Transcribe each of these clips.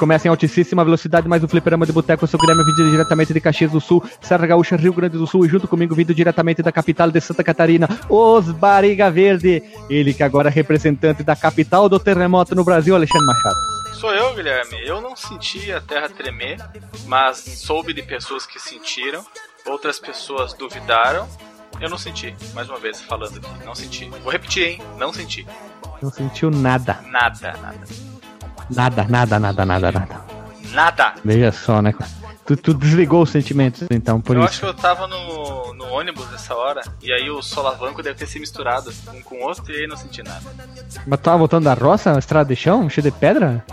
what Recomeça em altíssima velocidade, mais um fliperama de boteco. Eu sou o Guilherme, vindo diretamente de Caxias do Sul, Serra Gaúcha, Rio Grande do Sul. E junto comigo, vindo diretamente da capital de Santa Catarina, os Bariga Verde. Ele que agora é representante da capital do terremoto no Brasil, Alexandre Machado. Sou eu, Guilherme. Eu não senti a terra tremer, mas soube de pessoas que sentiram. Outras pessoas duvidaram. Eu não senti. Mais uma vez falando aqui, não senti. Vou repetir, hein? Não senti. Não sentiu nada. Nada, nada. Nada, nada, nada, nada, nada. Nada. Veja só, né? Tu, tu desligou os sentimentos, então, por eu isso. acho que eu tava no, no ônibus nessa hora, e aí o solavanco deve ter se misturado um com o outro, e aí não senti nada. Mas tava voltando da roça, estrada de chão, cheia de pedra?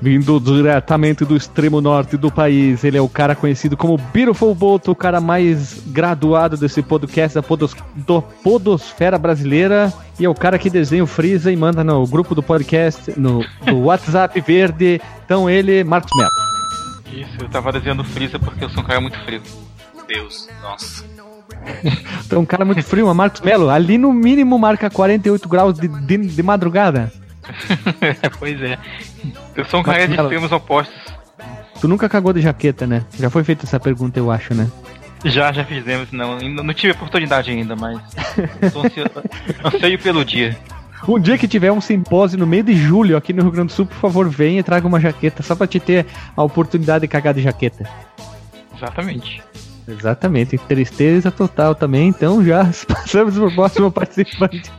Vindo diretamente do extremo norte do país, ele é o cara conhecido como Beautiful Bolt, o cara mais graduado desse podcast da podos, do Podosfera Brasileira. E é o cara que desenha o Freeza e manda no grupo do podcast, no do WhatsApp Verde. Então ele, Marcos Melo. Isso, eu tava desenhando Freeza porque eu sou um cara muito frio. Deus, nossa. Então um cara muito frio, mas Marcos Melo, ali no mínimo marca 48 graus de, de, de madrugada. pois é. Eu sou um cara de extremos opostos. Tu nunca cagou de jaqueta, né? Já foi feita essa pergunta, eu acho, né? Já, já fizemos, não. Não tive oportunidade ainda, mas. Tô ansio- anseio pelo dia. Um dia que tiver um simpósio no meio de julho aqui no Rio Grande do Sul, por favor, venha e traga uma jaqueta, só pra te ter a oportunidade de cagar de jaqueta. Exatamente. Exatamente, tristeza total também, então já passamos pro próximo participante.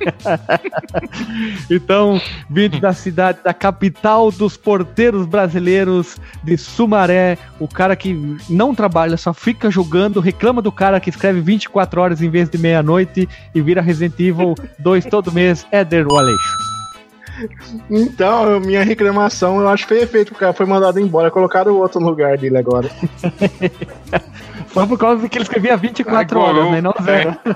então, vindo da cidade, da capital dos porteiros brasileiros de Sumaré, o cara que não trabalha, só fica jogando, reclama do cara que escreve 24 horas em vez de meia-noite e vira Resident Evil 2 todo mês, Éder Waleixo. Então, minha reclamação eu acho que foi efeito, porque o cara foi mandado embora, colocaram o outro no lugar dele agora. Só por causa que ele escrevia 24 Agora, horas, né? Não zero.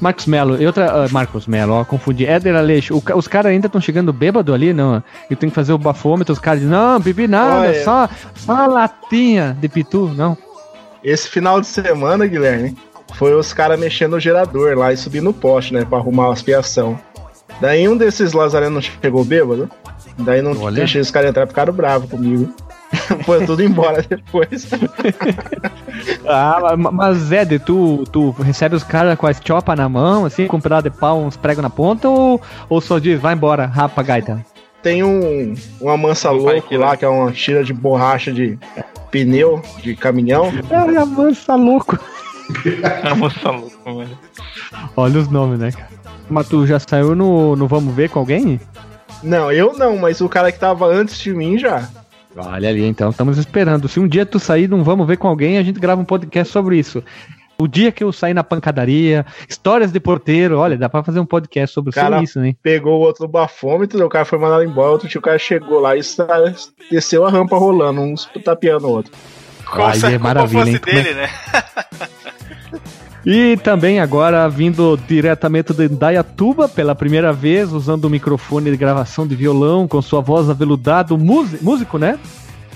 Marcos Melo, e outra. ah, Marcos Melo, ó, confundi. Éder Aleixo, o os caras ainda estão chegando bêbado ali, não? E tem que fazer o bafômetro, os caras dizem, não, bebi nada, Olha. só, só uma latinha de pitu, não. Esse final de semana, Guilherme, foi os caras mexendo no gerador lá e subindo no poste, né, pra arrumar as fiação. Daí um desses lazarenos chegou bêbado, daí não Olha. deixei os caras entrar, ficaram bravos comigo. Foi tudo embora depois. Ah, ma- mas Éder, tu, tu recebe os caras com as chopas na mão, assim, com um pedaço de pau, uns pregos na ponta, ou, ou só diz, vai embora, rapa, gaita? Tem um uma mansa louco lá, que é uma tira de borracha de pneu de caminhão. Ai, a mansa louco. A moça louca, mano. Olha os nomes, né, cara? Mas tu já saiu no, no Vamos Ver com alguém? Não, eu não, mas o cara que tava antes de mim já. Olha ali, então, estamos esperando. Se um dia tu sair, não vamos ver com alguém, a gente grava um podcast sobre isso. O dia que eu sair na pancadaria, histórias de porteiro, olha, dá pra fazer um podcast sobre, Cara, isso, né? Pegou o outro bafômetro, o cara foi mandado embora, outro tio o cara chegou lá e sa- desceu a rampa rolando, uns tapeando o outro. Como Aí é maravilha, hein? É- dele, né? E também agora vindo diretamente de Indaiatuba pela primeira vez, usando o microfone de gravação de violão com sua voz aveludada, músico, né?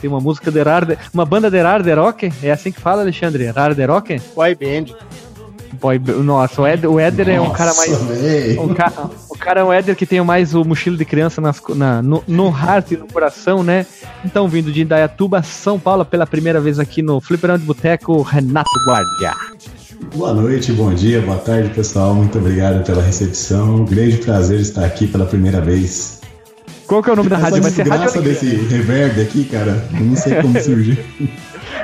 Tem uma música de Erarde, uma banda de Erarde Rock, é assim que fala, Alexandre? Erarde Rock? Boy Band. Boy, nossa, o Éder, o Éder é um cara mais. Um cara, o cara é um Éder que tem mais o mochilo de criança nas na- no, no heart e no coração, né? Então, vindo de Indaiatuba, São Paulo, pela primeira vez aqui no Fliperão de Boteco, Renato Guardia. Boa noite, bom dia, boa tarde, pessoal. Muito obrigado pela recepção. Um grande prazer estar aqui pela primeira vez. Qual que é o nome da Essa rádio? Vai ser Rádio desgraça Alegria. desse reverb aqui, cara, eu não sei como surgiu.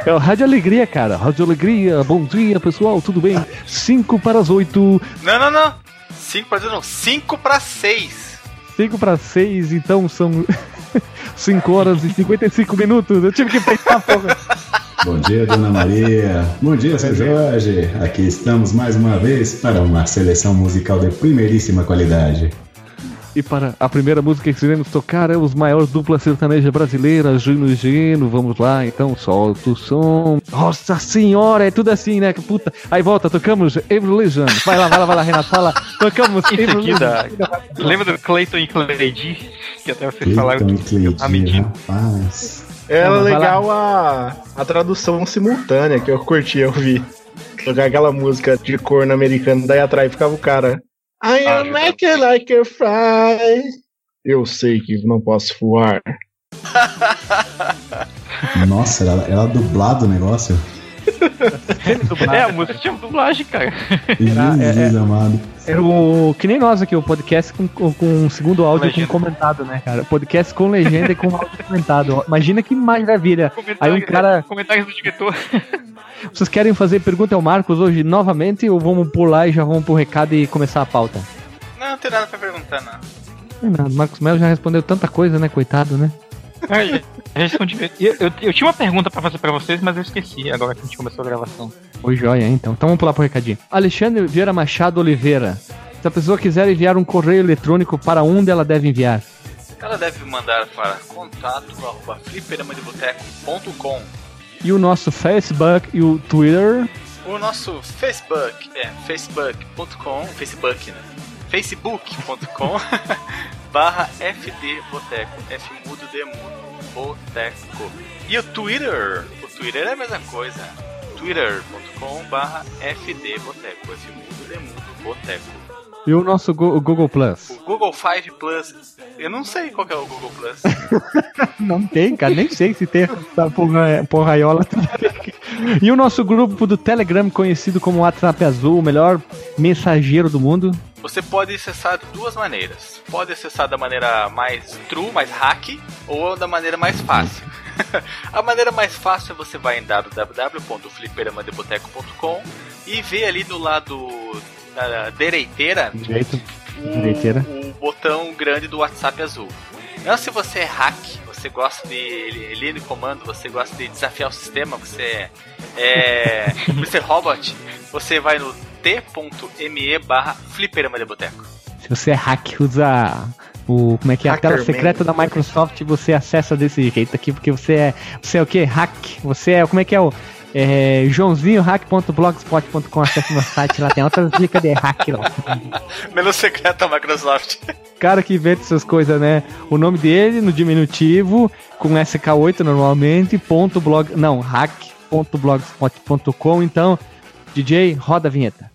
É o Rádio Alegria, cara. Rádio Alegria, bom dia, pessoal, tudo bem? 5 para as 8, Não, não, não. 5 pra não. 5 pra 6. 5 para 6, então são 5 horas e 55 minutos. Eu tive que pensar, porra. Bom dia, dona Maria. Bom dia, seu Jorge. Aqui estamos mais uma vez para uma seleção musical de primeiríssima qualidade. E para a primeira música que iremos tocar é os maiores duplas sertanejas brasileiras, Gino e Gino. Vamos lá, então solta o som. Nossa senhora, é tudo assim, né? Que puta. Aí volta, tocamos Evolution. Vai lá, vai lá, vai lá, Renato, fala. Tocamos Evolution. da... Lembra do Clayton e Cleide? Que até vocês falaram que mentindo. rapaz. Era vai legal a, a tradução simultânea que eu curti, eu vi. Tocar aquela música de corno americano, daí atrás ficava o cara. I Ah, am making like a fly. Eu sei que não posso voar. Nossa, era, era dublado o negócio. É, a música tinha dublagem, cara. Jesus amado. Era o. Que nem nós aqui, o podcast com, com, com um segundo áudio Legenda. com comentado, né, cara? Podcast com legenda e com áudio comentado. Imagina que maravilha. Aí um cara. Comentários do diretor. Vocês querem fazer pergunta ao Marcos hoje novamente ou vamos pular e já vamos pro recado e começar a pauta? Não, não tem nada pra perguntar, não. Não é nada, Marcos Melo já respondeu tanta coisa, né, coitado, né? A gente continua. Eu, eu, eu tinha uma pergunta pra fazer pra vocês, mas eu esqueci agora que a gente começou a gravação. Oi, joia, então. Então vamos pular pro recadinho. Alexandre Vieira Machado Oliveira. Se a pessoa quiser enviar um correio eletrônico, para onde ela deve enviar? Ela deve mandar para contato.fliperamadeboteco.com E o nosso Facebook e o Twitter. O nosso Facebook é facebook.com, Facebook, né? facebook.com barra fdboteco, F mudo D boteco. E o Twitter, o Twitter é a mesma coisa, twitter.com barra fdboteco, F mudo D boteco. E o nosso Go- o Google Plus. O Google 5 Plus, eu não sei qual que é o Google Plus. Não tem, cara. Nem sei se tem essa porra, porraiola. E o nosso grupo do Telegram, conhecido como WhatsApp Azul, o melhor mensageiro do mundo. Você pode acessar de duas maneiras. Pode acessar da maneira mais true, mais hack, ou da maneira mais fácil. A maneira mais fácil é você vai em www.fliperamadeboteco.com e vê ali do lado da direiteira Direito. o, Direiteira. o botão grande do WhatsApp azul. Então, se você é hack, você gosta de ele no comando, você gosta de desafiar o sistema, você é, você é robot, você vai no t.me barra fliperama de boteco. Se você é hack, usa o. Como é que é? A tela secreta da Microsoft, você acessa desse jeito aqui, porque você é. Você é o que? Hack. Você é. Como é que é o. É, joãozinhohack.blogspot.com, acesse meu site, lá tem outras dicas de hack lá. Menos secreto da Microsoft. cara que inventa essas coisas, né? O nome dele no diminutivo, com SK8 normalmente, ponto blog. Não, hack.blogspot.com. Então, DJ, roda a vinheta.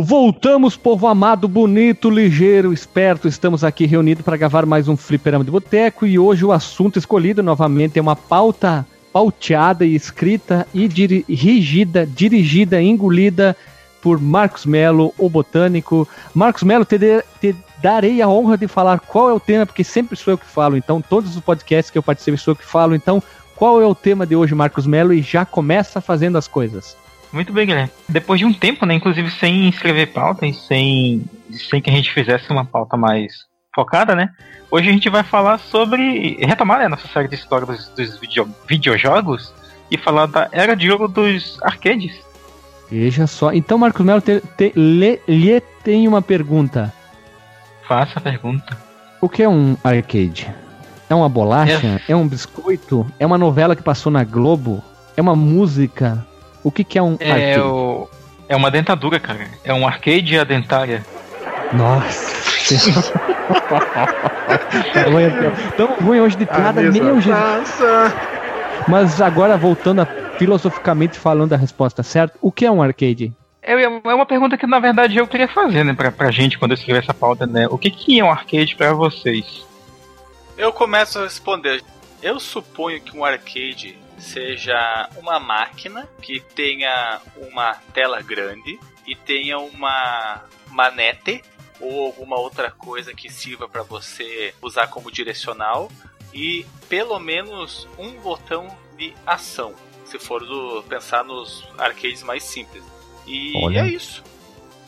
Voltamos, povo amado, bonito, ligeiro, esperto. Estamos aqui reunidos para gravar mais um Fliperama de Boteco e hoje o assunto escolhido novamente é uma pauta pauteada e escrita e dirigida, dirigida, engolida por Marcos Melo, o botânico. Marcos Melo, te, te darei a honra de falar qual é o tema, porque sempre sou eu que falo. Então, todos os podcasts que eu participo sou eu que falo. Então, qual é o tema de hoje, Marcos Melo? E já começa fazendo as coisas. Muito bem, Guilherme. Depois de um tempo, né, inclusive sem escrever pauta e sem, sem que a gente fizesse uma pauta mais focada, né? Hoje a gente vai falar sobre. retomar né, a nossa série de história dos, dos video, videojogos e falar da era de ouro dos arcades. Veja só. Então, Marcos Melo, te, te, lhe, lhe tem uma pergunta. Faça a pergunta. O que é um arcade? É uma bolacha? É, um biscoito? É uma novela que passou na Globo? É uma música? O que, que é um É, arcade? o, é uma dentadura, cara. É um arcade a dentária. Nossa. Tamo ruim hoje de piada, meu Jesus. Mas agora voltando a filosoficamente falando a resposta certa, o que é um arcade? É, é uma pergunta que na verdade eu queria fazer, né, pra, pra gente quando eu escrever essa pauta, né? O que, que é um arcade pra vocês? Eu começo a responder. Eu suponho que um arcade seja uma máquina que tenha uma tela grande e tenha uma manete ou alguma outra coisa que sirva para você usar como direcional e pelo menos um botão de ação, se for do, pensar nos arcades mais simples. E Olha. é isso.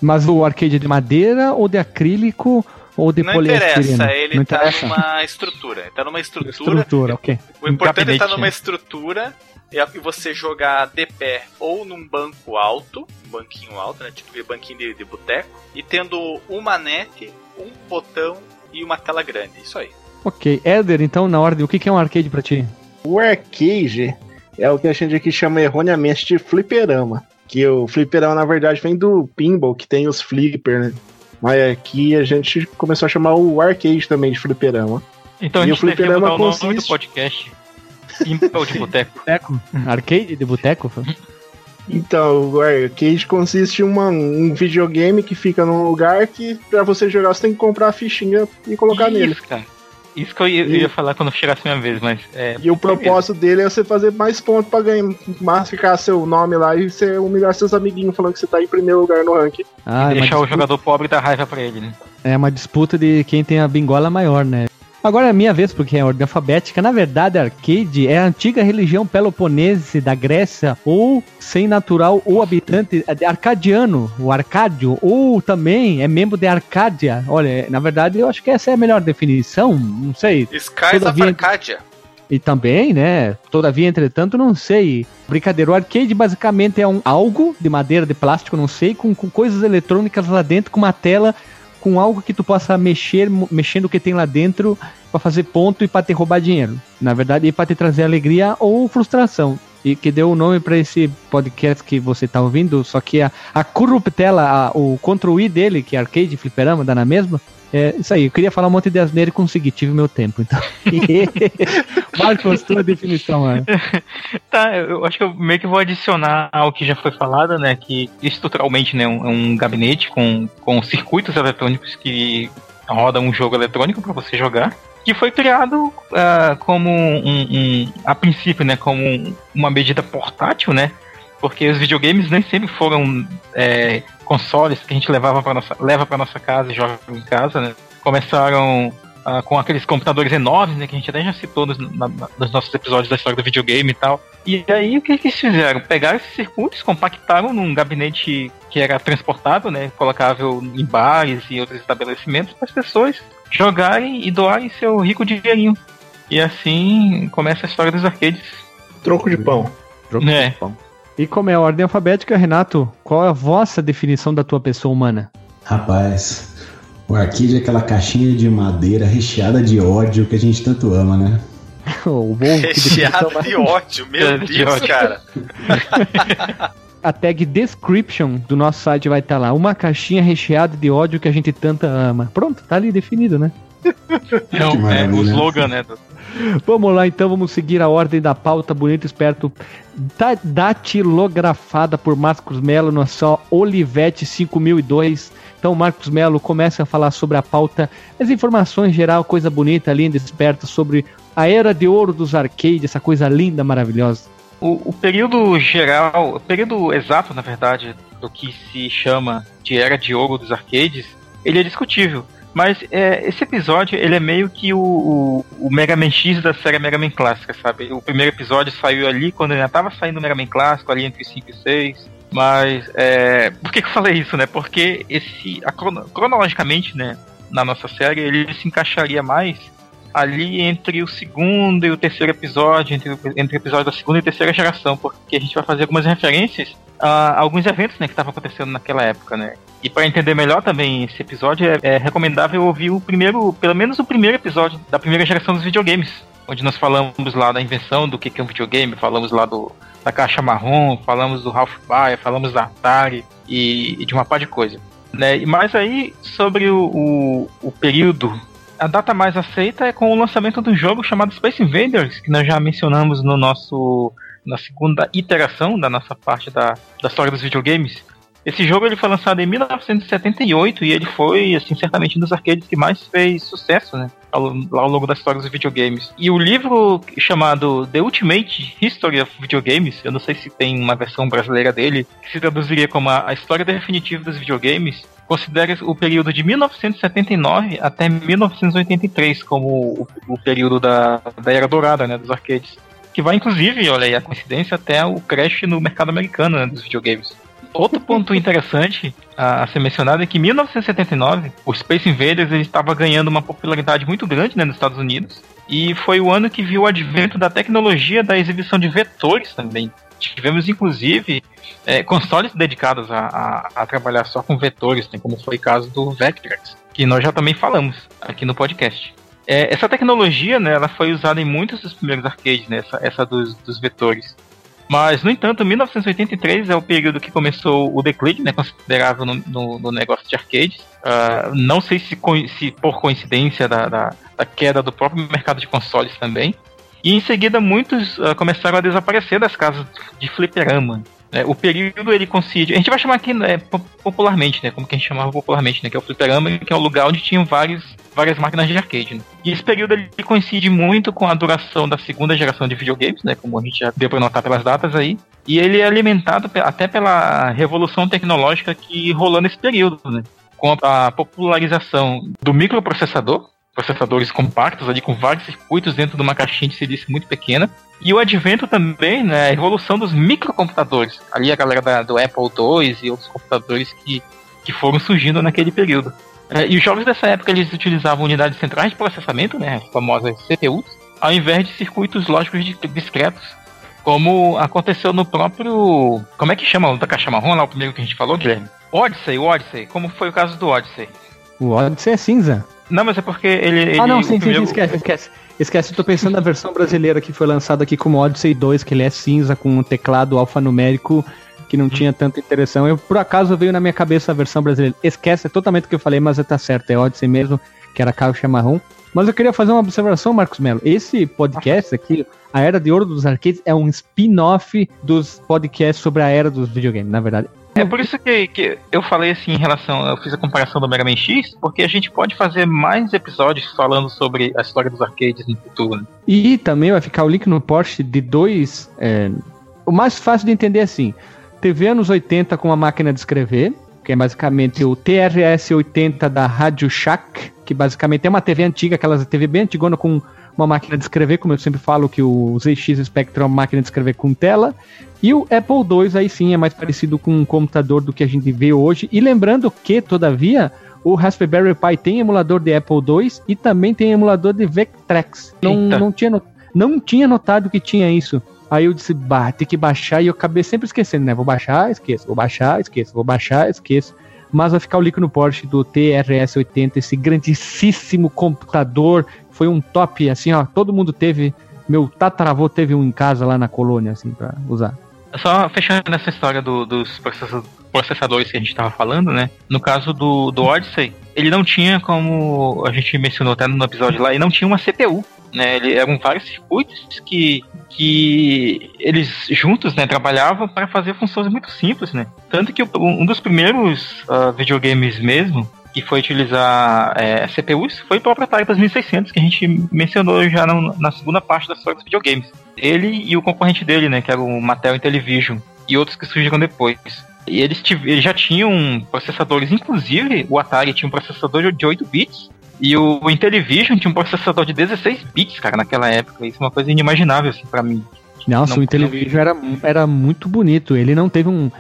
Mas o arcade é de madeira ou de acrílico ou de Não poliestireno? ele Não tá interessa? numa estrutura. Ele tá numa estrutura. Estrutura, ok. O importante é estar Gabinete, numa né? estrutura e você jogar de pé ou num banco alto, um banquinho alto, né? Tipo banquinho de, de boteco, e tendo uma manete, um botão e uma tela grande. Isso aí. Ok. Éder, então, na ordem, o que que é um arcade pra ti? O arcade é o que a gente aqui chama erroneamente de fliperama. Que o fliperama, na verdade, vem do pinball, que tem os flipper, né? Mas aqui a gente começou a chamar o arcade também de fliperama. Então a E o gente devia fliperama mudar o nome do podcast. Impel de Boteco. Boteco? Arcade de boteco? Então, o arcade consiste em uma- um videogame que fica num lugar que pra você jogar você tem que comprar a fichinha e colocar Isso, nele. cara. Isso que eu ia, eu ia falar quando chegasse a minha vez, mas é. E o propósito dele é você fazer mais pontos pra ganhar, marcar seu nome lá e você humilhar seus amiguinhos falando que você tá em primeiro lugar no ranking. Ah, é uma, deixar o disputa, jogador pobre dar raiva pra ele, né? é uma disputa de quem tem a bingola maior, né? Agora é a minha vez, porque é ordem alfabética. Na verdade, arcade é a antiga religião peloponese da Grécia, ou sem natural ou habitante arcadiano, o Arcádio, ou também é membro de Arcádia. Olha, na verdade, eu acho que essa é a melhor definição, não sei. Skies Todavia- of Arcadia. E também, né? Todavia, entretanto, não sei. Brincadeira, o arcade basicamente é um algo de madeira, de plástico, não sei, com, com coisas eletrônicas lá dentro, com uma tela, com algo que tu possa mexer, mexendo o que tem lá dentro pra fazer ponto e pra te roubar dinheiro. Na verdade, e pra te trazer alegria ou frustração. E que deu o nome pra esse podcast que você tá ouvindo, só que a, a corruptela, a- o Ctrl I dele, que é arcade, fliperama, dá na mesma, é isso aí. Eu queria falar um monte de asneira e consegui, tive meu tempo, então. Marcos, tua definição, mano. Tá, eu acho que eu meio que vou adicionar ao que já foi falado, né? Que estruturalmente né, é um gabinete com, com circuitos eletrônicos que rodam um jogo eletrônico para você jogar. Que foi criado ah, como um, um- a princípio, né? Como um- uma medida portátil, né? Porque os videogames nem sempre foram é, consoles que a gente levava para nossa, leva para nossa casa e joga em casa, né? Começaram ah, com aqueles computadores enormes, né? Que a gente até já citou nos, na- nos nossos episódios da história do videogame e tal. E aí o que, que eles fizeram? Pegaram esses circuitos, compactaram num gabinete que era transportável, né? Colocável em bares e outros estabelecimentos para as pessoas jogarem e doarem seu rico dinheirinho. E assim começa a história dos arcades. Troco de pão. É. E como é a ordem alfabética, Renato, qual é a vossa definição da tua pessoa humana? Rapaz, o arcade é aquela caixinha de madeira recheada de ódio que a gente tanto ama, né? o Wolf, que definição Recheado de ódio, meu De Deus, ódio. cara. A tag description do nosso site vai estar lá. Uma caixinha recheada de ódio que a gente tanto ama. Pronto, tá ali definido, né? Não, é maravilha. o slogan, né? Vamos lá então, vamos seguir a ordem da pauta bonito, esperto, da- datilografada por Marcos Melo no só Olivete 5002. Então, Marcos Melo começa a falar sobre a pauta, as informações geral, coisa bonita, linda, esperta, sobre a era de ouro dos arcades, essa coisa linda, maravilhosa. O, o período geral, o período exato, na verdade, do que se chama de era de ouro dos arcades, ele é discutível. Mas é, esse episódio, ele é meio que o, o, o Mega Man X da série Mega Man Clássica, sabe? O primeiro episódio saiu ali quando ainda tava saindo o Mega Man Clássico, ali entre 5 e 6. Mas, é, por que, que eu falei isso, né? Porque esse, a crono- cronologicamente, né, na nossa série, ele se encaixaria mais ali entre o segundo e o terceiro episódio, entre, entre o episódio da segunda e terceira geração, porque a gente vai fazer algumas referências a alguns eventos né, que estavam acontecendo naquela época, né? E para entender melhor também esse episódio, é, é recomendável ouvir o primeiro, pelo menos o primeiro episódio da primeira geração dos videogames, onde nós falamos lá da invenção do que é um videogame, falamos lá do, da caixa marrom, falamos do Ralph Baer, falamos da Atari e, e de uma par de coisa. Né? Mais aí sobre o, o, o período a data mais aceita é com o lançamento um jogo chamado Space Invaders, que nós já mencionamos no nosso na segunda iteração da nossa parte da, da história dos videogames. Esse jogo ele foi lançado em 1978 e ele foi, assim, certamente um dos arcades que mais fez sucesso, né? Ao, ao longo da história dos videogames. E o livro chamado The Ultimate History of Videogames, eu não sei se tem uma versão brasileira dele, que se traduziria como a, história definitiva dos videogames, considera o período de 1979 até 1983 como o, o período da, da era dourada, né, dos arcades. Que vai, inclusive, olha aí a coincidência, até o crash no mercado americano né, dos videogames. Outro ponto interessante a, ser mencionado é que em 1979 o Space Invaders estava ganhando uma popularidade muito grande né, nos Estados Unidos e foi o ano que viu o advento da tecnologia da exibição de vetores também. Tivemos inclusive é, consoles dedicados a, a, a, trabalhar só com vetores, né, como foi o caso do Vectrex, que nós já também falamos aqui no podcast. É, essa tecnologia, né, ela foi usada em muitos dos primeiros arcades, né, essa, essa dos, dos vetores. Mas, no entanto, 1983 é o período que começou o declínio, né, considerável no, no, no negócio de arcades. Uh, não sei se, se por coincidência da, da, da, queda do próprio mercado de consoles também. E em seguida muitos uh, começaram a desaparecer das casas de fliperama. É, o período ele coincide. A gente vai chamar aqui né, popularmente, né? Como que a gente chamava popularmente, né? Que é o fliperama, que é um lugar onde tinham vários, várias máquinas de arcade. Né? E esse período ele coincide muito com a duração da segunda geração de videogames, né? Como a gente já deu para notar pelas datas aí. E ele é alimentado até pela revolução tecnológica que rolou nesse período, né? Com a popularização do microprocessador, processadores compactos ali com vários circuitos dentro de uma caixinha de silício muito pequena. E o advento também, né, a evolução dos microcomputadores. Ali a galera da, do Apple II e outros computadores que, que foram surgindo naquele período. É, e os jogos dessa época eles utilizavam unidades centrais de processamento, né, as famosas CPUs, ao invés de circuitos lógicos discretos, como aconteceu no próprio. Como é que chama da caixa marrom lá, o primeiro que a gente falou, Guilherme? Odyssey, Odyssey, como foi o caso do Odyssey. O Odyssey é cinza. Não, mas é porque ele. ele ah, não, sim, primeiro... sim, esquece, esquece. Esquece, tô pensando na versão brasileira que foi lançada aqui como Odyssey 2, que ele é cinza com um teclado alfanumérico que não tinha tanta interação. Eu, por acaso, veio na minha cabeça a versão brasileira. Esquece é totalmente o que eu falei, mas tá certo, é Odyssey mesmo, que era caixa marrom. Mas eu queria fazer uma observação, Marcos Melo. Esse podcast aqui, A Era de Ouro dos Arcades, é um spin-off dos podcasts sobre a era dos videogames, na verdade. É por isso que, que eu falei assim em relação. Eu fiz a comparação do Mega Man X, porque a gente pode fazer mais episódios falando sobre a história dos arcades no futuro. Né? E também vai ficar o link no post de dois. É, o mais fácil de entender é assim: TV anos 80 com a máquina de escrever, que é basicamente o TRS-80 da Radio Shack, que basicamente é uma TV antiga, aquelas TV bem antigona com uma máquina de escrever, como eu sempre falo que o ZX Spectrum é uma máquina de escrever com tela, e o Apple II aí sim é mais parecido com um computador do que a gente vê hoje. E lembrando que, todavia, o Raspberry Pi tem emulador de Apple II e também tem emulador de Vectrex. Não, não, tinha, não tinha notado que tinha isso. Aí eu disse, bah, tem que baixar, e eu acabei sempre esquecendo, né? Vou baixar, esqueço, vou baixar, esqueço, vou baixar, esqueço. Mas vai ficar o link no Porsche do TRS-80, esse grandíssimo computador. Foi um top, assim, ó. Todo mundo teve. Meu tataravô teve um em casa lá na colônia, assim, pra usar. Só fechando essa história do, dos processadores que a gente estava falando, né? No caso do, do Odyssey, ele não tinha, como a gente mencionou até no episódio lá, ele não tinha uma CPU. Né, ele, eram vários circuitos que, que eles juntos né, trabalhavam para fazer funções muito simples. Né? Tanto que um dos primeiros uh, videogames mesmo que foi utilizar é, CPUs foi o próprio Atari 2600, que a gente mencionou já no, na segunda parte da história dos videogames. Ele e o concorrente dele, né, que era o Mattel Intellivision, e outros que surgiram depois. E eles, eles já tinham processadores, inclusive o Atari tinha um processador de 8 bits, e o Intellivision tinha um processador de 16 bits, cara, naquela época. Isso é uma coisa inimaginável, assim, pra mim. Nossa, não, o Intellivision não... era, era muito bonito. Ele não teve um,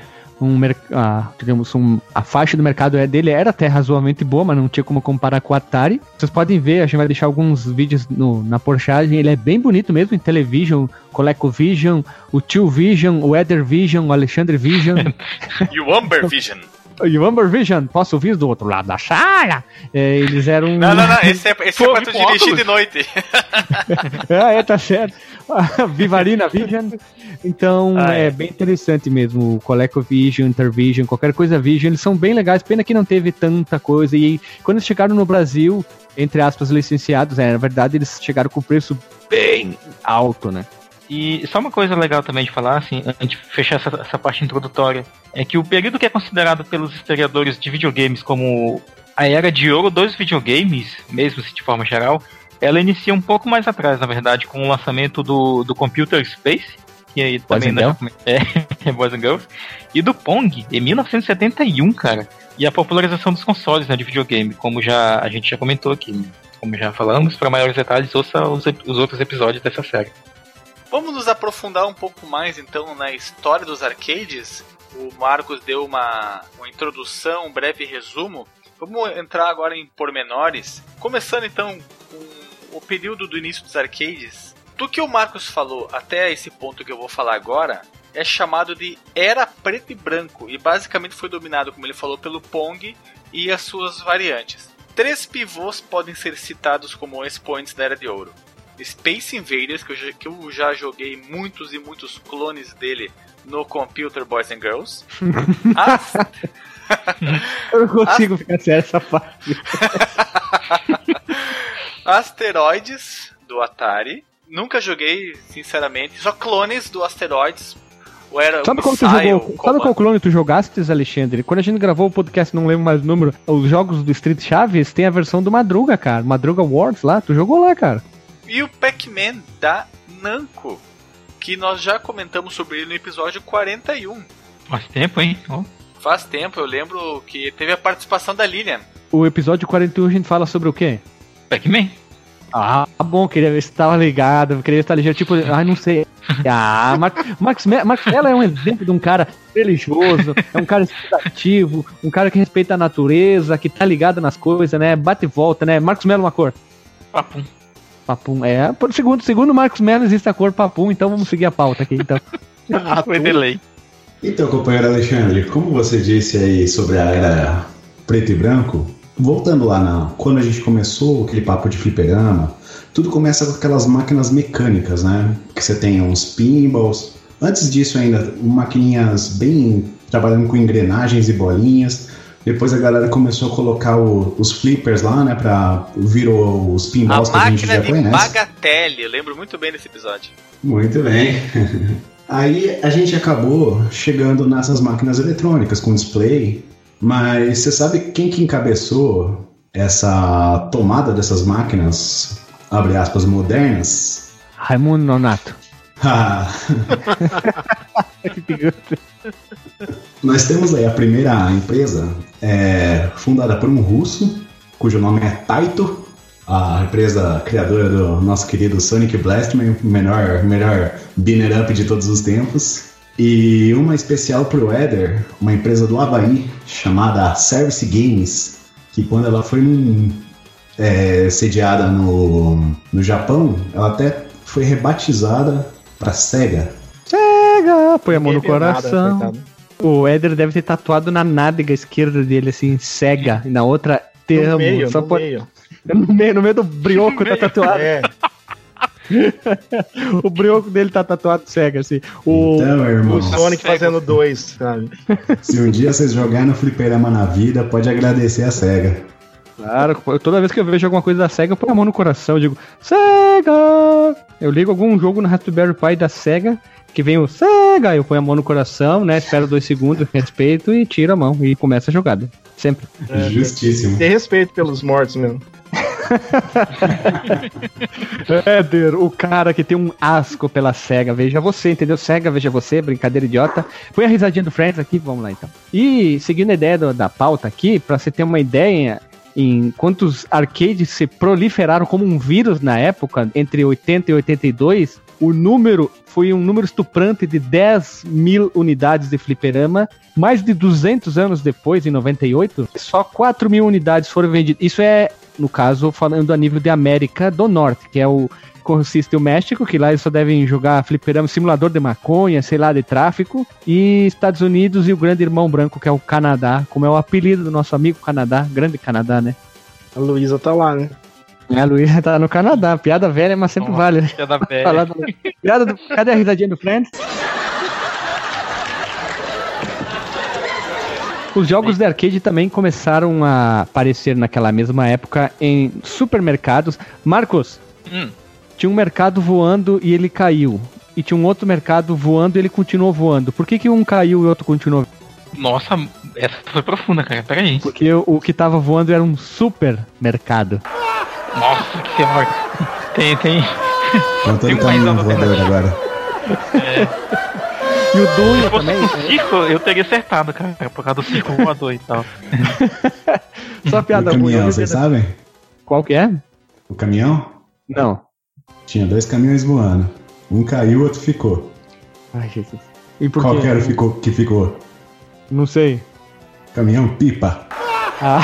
um a, digamos, um, a faixa do mercado é dele era até razoavelmente boa, mas não tinha como comparar com o Atari. Vocês podem ver, a gente vai deixar alguns vídeos no, na porchagem, ele é bem bonito mesmo, em Television, ColecoVision, o Tio Vision, o Eder Vision, o Alexandre Vision. e o Amber Vision. E o Amber Vision, posso ouvir do outro lado da sala? É, eles eram. Não, não, não, esse é, esse Pô, é pra tu dirigir de noite. ah, é, tá certo. Vivarina Vision. Então ah, é. é. bem interessante mesmo. O ColecoVision, Intervision, qualquer coisa Vision, eles são bem legais. Pena que não teve tanta coisa. E quando eles chegaram no Brasil, entre aspas, licenciados, é, na verdade eles chegaram com preço bem alto, né? E só uma coisa legal também de falar, assim, antes de fechar essa, essa parte introdutória, é que o período que é considerado pelos historiadores de videogames como a era de ouro dos videogames, mesmo se de forma geral, ela inicia um pouco mais atrás, na verdade, com o lançamento do, do Computer Space, que aí também né, é, é Boys and Girls, e do Pong, em 1971, cara. E a popularização dos consoles né, de videogame, como já a gente já comentou aqui. Né? Como já falamos, para maiores detalhes, ouça os, os outros episódios dessa série. Vamos nos aprofundar um pouco mais então na história dos arcades o Marcos deu uma, uma introdução, um breve resumo. Vamos entrar agora em pormenores. Começando então com o período do início dos arcades. Do que o Marcos falou até esse ponto que eu vou falar agora, é chamado de Era Preto e Branco e basicamente foi dominado, como ele falou, pelo Pong e as suas variantes. Três pivôs podem ser citados como expoentes da Era de Ouro. Space Invaders, que eu, já, que eu já joguei muitos e muitos clones dele no Computer Boys and Girls. As- Eu não consigo ficar sem essa parte. Asteroides do Atari. Nunca joguei, sinceramente. Só clones do Asteroids. Ou era Sabe qual jogou? Sabe qual clone tu jogaste, Alexandre? Quando a gente gravou o podcast, não lembro mais o número, os jogos do Street Chaves tem a versão do Madruga, cara. Madruga Wars lá, tu jogou lá, cara. E o Pac-Man da Namco. Que nós já comentamos sobre ele no episódio 41. Faz tempo, hein? Ó. Faz tempo, eu lembro que teve a participação da Lilian. O episódio 41 a gente fala sobre o quê? Pac-Man. Ah, bom, queria ver se tava ligado, queria estar ligeiro, tipo, ah, não sei. Ah, Mar Max, Me Max Mello é um exemplo de um cara religioso, é um cara estudativo, um cara que respeita a natureza, que tá ligado nas coisas, né? Bate e volta, né? Marcos Mello, uma cor. Papum. Papum. É, por segundo, segundo Marcos Mello existe a cor papum, então vamos seguir a pauta aqui, então. Ah, Foi delay. Então, companheiro Alexandre, como você disse aí sobre a era preto e branco, voltando lá na quando a gente começou aquele papo de fliperama, tudo começa com aquelas máquinas mecânicas, né? Que você tem uns pinballs. Antes disso ainda, maquininhas bem trabalhando com engrenagens e bolinhas. Depois a galera começou a colocar o- os flippers lá, né? Pra virou os A pinballs que a gente máquina já de conhece. Bagatelle. Eu lembro muito bem desse episódio. Muito bem. Aí a gente acabou chegando nessas máquinas eletrônicas com display, mas você sabe quem que encabeçou essa tomada dessas máquinas, abre aspas, modernas? Raimundo Nonato. Ah, Nós temos aí a primeira empresa, é, fundada por um russo, cujo nome é Taito, a empresa criadora do nosso querido Sonic Blastman, o melhor, melhor binner up de todos os tempos. E uma especial pro Eder, uma empresa do Havaí, chamada Service Games, que quando ela foi num, é, sediada no, no Japão, ela até foi rebatizada para Sega. Pega, põe a mão no nada, coração. coitado. o Éder deve ter tatuado na nádega esquerda dele, assim, cega, e na outra te No amo. meio, Só no por- meio. no meio, no meio do brioco tá tatuado. É, O brioco dele tá tatuado cega, assim. O, Então, irmão, o Sonic fazendo dois, sabe? se um dia vocês jogarem no fliperama na vida, pode agradecer a SEGA. Claro, toda vez que eu vejo alguma coisa da SEGA, eu ponho a mão no coração e digo, SEGA! Eu ligo algum jogo no Raspberry Pi da SEGA, que vem o SEGA, eu ponho a mão no coração, né? Espero dois segundos, respeito e tiro a mão e começa a jogada. Sempre. Justíssimo. Ter respeito pelos mortos mesmo. Éder, o cara que tem um asco pela SEGA, veja você, entendeu? SEGA, veja você, brincadeira idiota. Põe a risadinha do Friends aqui, vamos lá então. E seguindo a ideia do- da pauta aqui, pra você ter uma ideia em quantos arcades se proliferaram como um vírus na época, entre 80 e 82, o número foi um número estuprante de 10 mil unidades de fliperama. Mais de 200 anos depois, em 98, só 4 mil unidades foram vendidas. Isso é, no caso, falando a nível de América do Norte, que é o consiste o México, que lá eles só devem jogar fliperama, simulador de maconha, sei lá, de tráfico, e Estados Unidos e o grande irmão branco, que é o Canadá, como é o apelido do nosso amigo Canadá, grande Canadá, né? A Luísa tá lá, né? É, a Luísa tá no Canadá, piada velha, mas sempre Nossa, vale. Piada velha. Falar do- Piada do... Cadê a risadinha do Friends? Os jogos de arcade também começaram a aparecer naquela mesma época em supermercados. Marcos, Hum. Tinha um mercado voando e ele caiu. E tinha um outro mercado voando e ele continuou voando. Por que, que um caiu e o outro continuou? Nossa, essa foi profunda, cara. Pera aí. Porque o, o que tava voando era um supermercado. Nossa, que senhora. Tem, tem. Então Tem todo um voador agora. E o Dunho Se fosse também. um circo, eu teria acertado, cara. Por causa do circo voador e tal. Só O piada ruim. caminhão, vocês sabem? Qual que é? O caminhão Não. Tinha dois caminhões voando. Um caiu, o outro ficou. Ai, Jesus. E por Qual que era ficou, que ficou? Não sei. Caminhão pipa. Ah.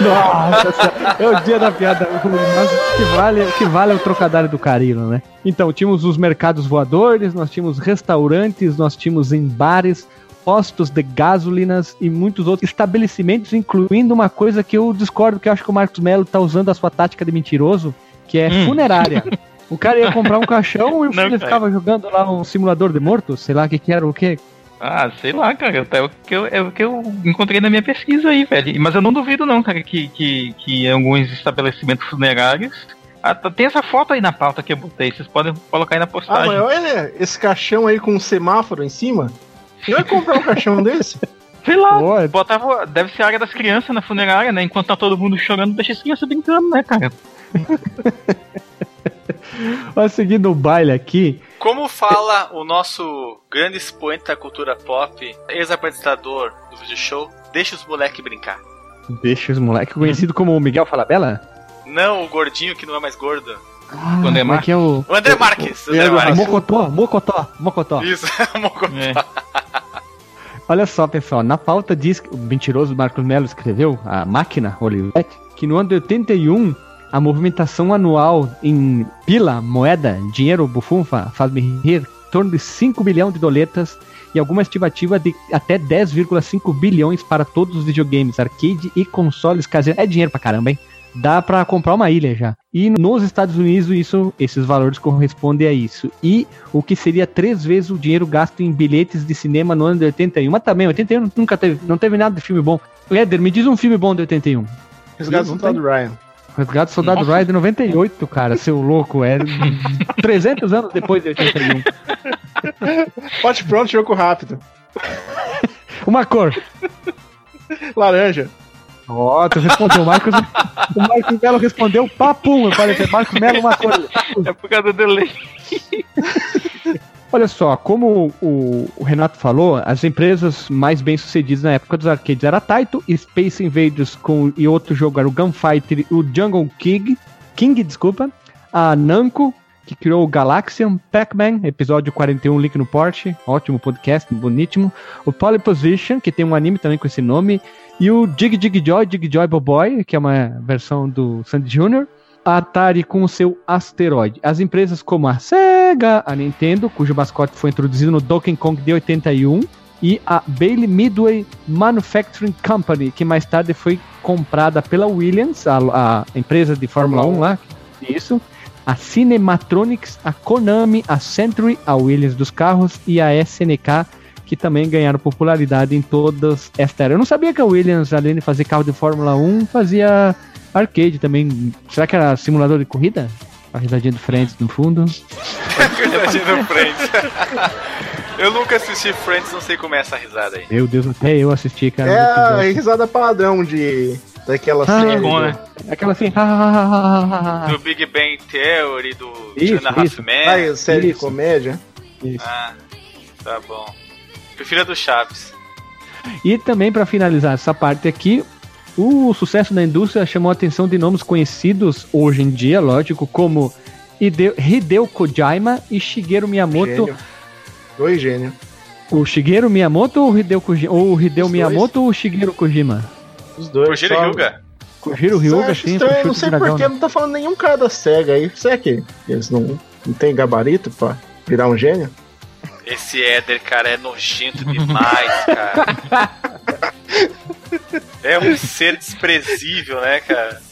Nossa, é o dia da piada. Mas que vale, que vale o trocadilho do Carilo, né? Então, tínhamos os mercados voadores, nós tínhamos restaurantes, nós tínhamos em bares, postos de gasolinas e muitos outros estabelecimentos, incluindo uma coisa que eu discordo, que eu acho que o Marcos Melo tá usando a sua tática de mentiroso, que é Hum. funerária. O cara ia comprar um caixão e o filho cara. ficava jogando lá um simulador de morto, sei lá o que que era o quê. Ah, sei lá, cara. É o que eu, é o que eu encontrei na minha pesquisa aí, velho. Mas eu não duvido, não, cara, que, que, que alguns estabelecimentos funerários. Ah, tá- tem essa foto aí na pauta que eu botei. Vocês podem colocar aí na Ah, postagem. mas olha esse caixão aí com um semáforo em cima. Quem vai comprar um caixão desse? Sei lá, Pô, é- botava. Deve ser a área das crianças na funerária, né? Enquanto tá todo mundo chorando, deixa as crianças brincando, né, cara? Mas seguindo o baile aqui, Como fala o nosso grande expoente da cultura pop, ex-apresentador do vídeo show, deixa os moleque brincar. deixa os moleques, conhecido como Miguel Falabella. Não o gordinho que não é mais gordo. Ah, André como é que é o... O André Marques. o André Iago Marques. Mocotó, Mocotó, Mocotó. Isso, Mocotó. É. Olha só, pessoal, na pauta diz que o mentiroso Marcos Melo escreveu, a máquina Hollywood, que no ano de 81 a movimentação anual em pila, moeda, dinheiro, bufunfa, faz-me rir, em torno de 5 bilhões de doletas e alguma estimativa de até 10,5 bilhões para todos os videogames, arcade e consoles caseiros. É dinheiro pra caramba, hein? Dá pra comprar uma ilha já. E nos Estados Unidos isso, esses valores correspondem a isso. E o que seria três vezes o dinheiro gasto em bilhetes de cinema no ano de 81. Mas também, 81 nunca teve, não teve nada de filme bom. Éder, me diz um filme bom de 81. Resgate do Soldado Ryan. Resgate do Soldado Nossa. Ryan de 98, cara, seu louco. É 300 anos depois de 81. Pote pronto, jogo rápido. Uma cor. Laranja. Ó, tu respondeu. O Marcos, o Marcos Melo respondeu papum. Eu falei, Marcos Melo, uma cor. É por causa do delay. Olha só, como o, o Renato falou, as empresas mais bem sucedidas na época dos arcades era a Taito, Space Invaders com, e outro jogo era o Gunfighter o Jungle King, King, desculpa, a Namco, que criou o Galaxian, Pac-Man, episódio 41, link no Porsche, ótimo podcast, bonitíssimo, o Polyposition, que tem um anime também com esse nome, e o Dig Dig Joy, Dig Joy Boboy, que é uma versão do Sandy Jr., a Atari com o seu asteroide. As empresas como a Sega, a Nintendo, cujo mascote foi introduzido no Donkey Kong de 81, e a Bailey Midway Manufacturing Company, que mais tarde foi comprada pela Williams, a, a empresa de Fórmula 1 lá. Isso. A Cinematronics, a Konami, a Century, a Williams dos carros e a SNK, que também ganharam popularidade em todas esta era. Eu não sabia que a Williams, além de fazer carro de Fórmula 1, fazia arcade também. Será que era simulador de corrida? A risadinha do Friends no fundo. Risadinha no Friends. eu nunca assisti Friends, não sei como é essa risada aí. Meu Deus, até eu assisti, cara. É a risada padrão de daquela Ah, série. bom, do- né? Aquela assim. Do Big Bang Theory, do Isso, a isso. Men. Ah, série de Isso. comédia. Isso. Ah, tá bom. Prefiro a do Chaves. E também, para finalizar essa parte aqui, o sucesso da indústria chamou a atenção de nomes conhecidos hoje em dia, lógico, como Hideo, Hideo Kojima e Shigeru Miyamoto. Gênio. Dois gênios. O Shigeru Miyamoto ou o Hideo Kojima? Ou o Hideo Os dois. Miyamoto ou o Shigeru Kojima? Os dois. Kojiro só- Hyuga. Kojiro Eu Ryuga, sim, estranho, não sei porquê, não tá falando nenhum cara da SEGA aí. Será que eles não, não tem gabarito pra virar um gênio? Esse Éder, cara, é nojento demais, cara. É um ser desprezível, né, cara?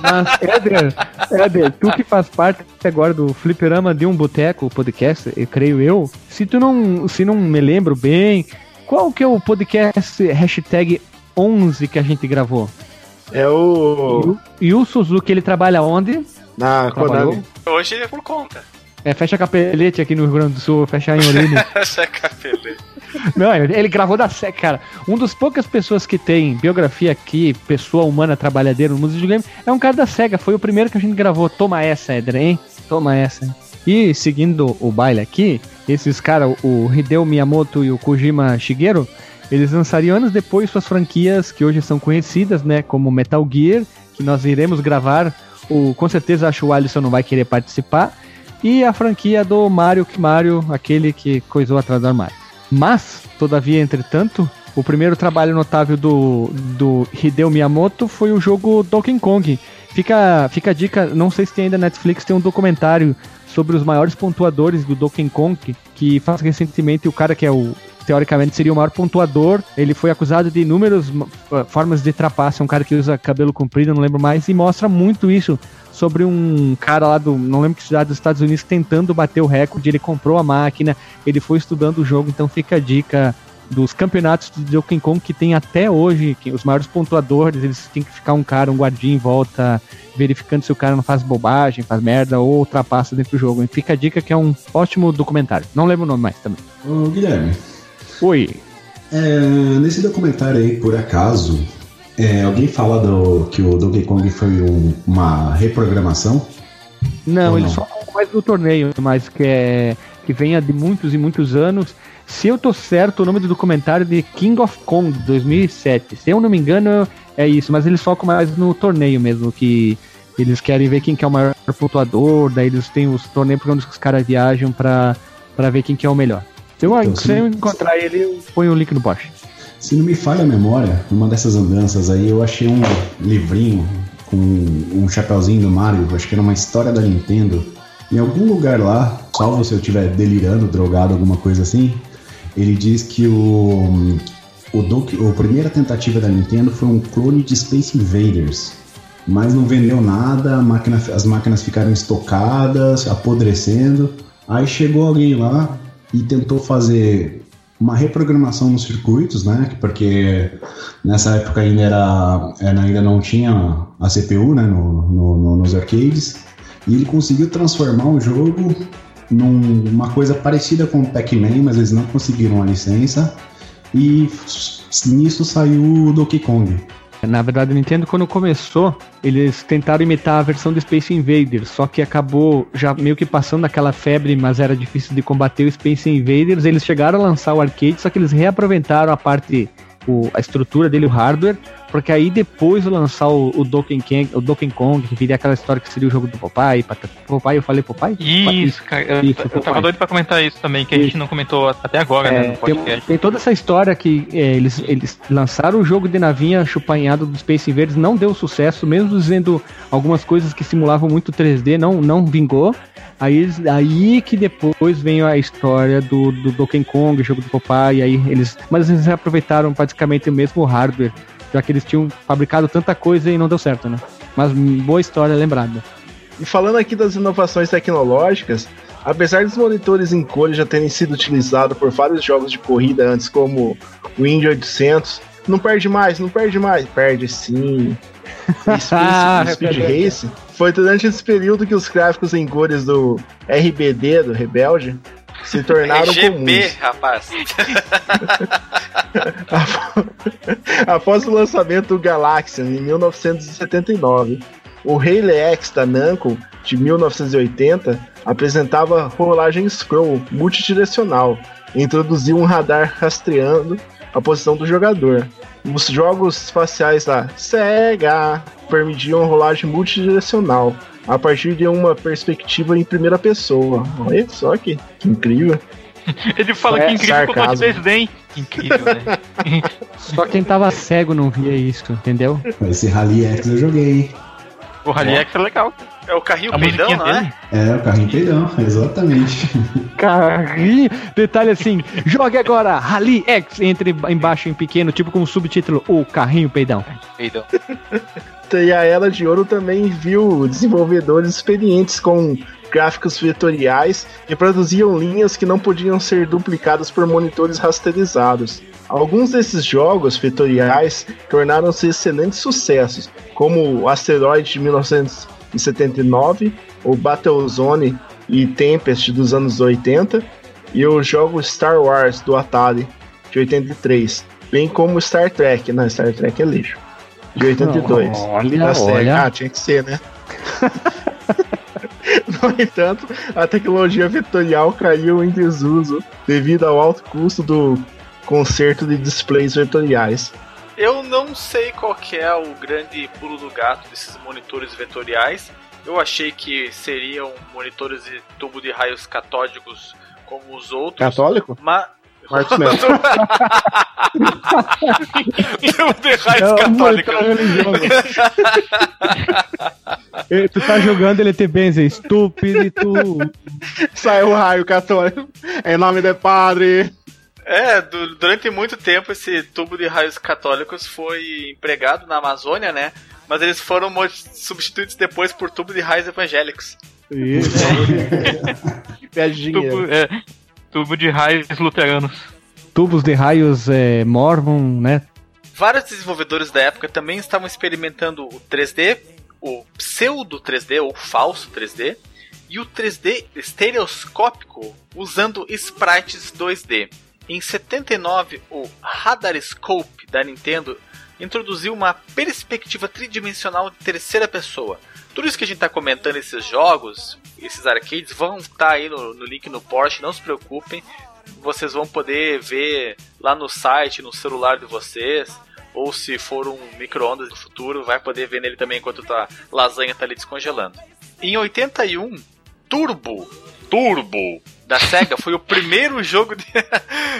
Mas, Éder, Éder, tu que faz parte agora do Fliperama de um Boteco podcast, eu creio eu, se tu não, se não me lembro bem, qual que é o podcast hashtag 11 que a gente gravou? É o. E o Suzuki, ele trabalha onde? Na Trabalhou? Konami. Hoje é por conta. É, fecha capelete aqui no Rio Grande do Sul, fecha em Orelha. Essa capelete. Não, ele gravou da SEGA, cara. Um dos poucas pessoas que tem biografia aqui, pessoa humana trabalhadeira no mundo de videogame, é um cara da SEGA. Foi o primeiro que a gente gravou. Toma essa, Eder, hein? Toma essa. hein? E seguindo o baile aqui, esses caras, o Hideo Miyamoto e o Kojima Shigeru, eles lançariam anos depois suas franquias que hoje são conhecidas, né? Como Metal Gear, que nós iremos gravar. O, com certeza acho que o Alisson não vai querer participar. E a franquia do Mario, Mario, aquele que coisou atrás do armário. Mas, todavia, entretanto, o primeiro trabalho notável do, do Hideo Miyamoto foi o jogo Donkey Kong. Fica, fica a dica, não sei se tem ainda Netflix, tem um documentário sobre os maiores pontuadores do Donkey Kong, que faz recentemente o cara que é o teoricamente seria o maior pontuador. Ele foi acusado de inúmeras formas de trapaça, é um cara que usa cabelo comprido, não lembro mais, e mostra muito isso sobre um cara lá do, não lembro que cidade dos Estados Unidos, tentando bater o recorde. Ele comprou a máquina, ele foi estudando o jogo, então fica a dica dos campeonatos de Donkey Kong que tem até hoje, que os maiores pontuadores, eles têm que ficar um cara, um guardinha em volta, verificando se o cara não faz bobagem, faz merda ou ultrapassa dentro do jogo. E fica a dica que é um ótimo documentário. Não lembro o nome mais também. Ô, Guilherme. Oi. É, nesse documentário aí, por acaso, é, alguém fala do, que o Donkey Kong foi um, uma reprogramação? Não, Ou ele não? só mais do torneio, mas que é que venha de muitos e muitos anos. Se eu tô certo, o nome do documentário é de King of Kong 2007. Se eu não me engano, é isso, mas eles focam mais no torneio mesmo, que eles querem ver quem que é o maior pontuador, daí eles têm os torneios onde os caras viajam pra ver quem que é o melhor. Se eu, Então, se eu encontrar ele, eu ponho o link no post. Se não me falha a memória, numa dessas andanças aí eu achei um livrinho com um chapeuzinho do Mario, acho que era uma história da Nintendo. Em algum lugar lá, salvo se eu estiver delirando, drogado, alguma coisa assim, ele diz que o, o Donkey, a primeira tentativa da Nintendo foi um clone de Space Invaders. Mas não vendeu nada, máquina, as máquinas ficaram estocadas, apodrecendo. Aí chegou alguém lá e tentou fazer uma reprogramação nos circuitos, né? Porque nessa época ainda era, ainda não tinha a CPU, né? No, no- no- nos arcades e ele conseguiu transformar o jogo numa coisa parecida com o Pac-Man, mas eles não conseguiram a licença e nisso saiu o Donkey Kong. Na verdade, o Nintendo, quando começou, eles tentaram imitar a versão do Space Invaders, só que acabou já meio que passando aquela febre, mas era difícil de combater o Space Invaders. Eles chegaram a lançar o arcade, só que eles reaproveitaram a parte, o- a estrutura dele, o hardware, porque aí depois de lançar o, o Donkey Kong, o Donkey Kong, que viria aquela história que seria o jogo do patata- Popeye, eu falei Popeye? Isso, cara. Eu, Isso, eu tava doido pra comentar isso também, que a gente não comentou até agora, né, É, no tem, podcast. tem toda essa história que é, eles, eles lançaram o jogo de navinha chupanhado do Space Invaders, não deu sucesso, mesmo dizendo algumas coisas que simulavam muito 3D, não, não vingou. Aí, aí que depois veio a história do, do Donkey Kong, o jogo do Popeye, aí eles, mas eles aproveitaram praticamente o mesmo hardware, já que eles tinham fabricado tanta coisa e não deu certo, né? Mas boa história lembrada. E falando aqui das inovações tecnológicas, apesar dos monitores em cores já terem sido utilizados por vários jogos de corrida antes, como o Indy 800, não perde mais, não perde mais, perde sim. E Space, Speed. Race foi durante esse período que os gráficos em cores do RBD, do Rebelde, se tornaram RGB, comuns. rapaz. Após o lançamento do Galaxian em 1979, o Rayleigh X da Namco de 1980 apresentava rolagem scroll multidirecional e introduziu um radar rastreando a posição do jogador. Os jogos espaciais da Sega permitiam rolagem multidirecional a partir de uma perspectiva em primeira pessoa. Olha só que, que incrível. Ele fala É, que incrível que eu tô de sarcasmo. desdém. Incrível, né? Só quem tava cego não via isso, entendeu? Esse Rally X eu joguei, hein? O Rally X é legal. É o carrinho A peidão, não é? É, o carrinho peidão, exatamente. Carrinho. Detalhe assim, jogue agora Rally X entre embaixo em pequeno, tipo com o subtítulo O Carrinho Peidão. Peidão. E a Era de Ouro também viu desenvolvedores experientes com gráficos vetoriais que produziam linhas que não podiam ser duplicadas por monitores rasterizados. Alguns desses jogos vetoriais tornaram-se excelentes sucessos, como o Asteroid de 1979, o Battlezone e Tempest dos anos 80 e o jogo Star Wars do Atari de 83, bem como Star Trek, não, Star Trek é lixo, de 82. Olha, Da SEGA. olha. Ah, tinha que ser, né? No entanto, a tecnologia vetorial caiu em desuso devido ao alto custo do conserto de displays vetoriais. Eu não sei qual que é o grande pulo do gato desses monitores vetoriais. Eu achei que seriam monitores de tubo de raios catódicos como os outros. Católico? Mas. Marcos Melo. tubo de raios É. Ele- tu tá jogando, ele te benze, estúpido e tu. Saiu o raio católico. Em nome do padre. É, du- durante muito tempo esse tubo de raios católicos foi empregado na Amazônia, né? Mas eles foram substituídos depois por tubo de raios evangélicos. Isso. Que dinheiro. Tubo, é, tubo de raios luteranos. Tubos de raios é, Mormon, né? Vários desenvolvedores da época também estavam experimentando o 3D, o pseudo 3D ou falso 3D, e o 3D estereoscópico usando sprites 2D. Em 79, o Radarscope da Nintendo introduziu uma perspectiva tridimensional de terceira pessoa. Tudo isso que a gente está comentando, esses jogos, esses arcades, vão estar aí no, no link no Porsche, não se preocupem. Vocês vão poder ver lá no site, no celular de vocês, ou se for um micro-ondas do futuro, vai poder ver nele também enquanto a lasanha tá ali descongelando. Em 81, Turbo, Turbo da Sega foi o primeiro jogo de,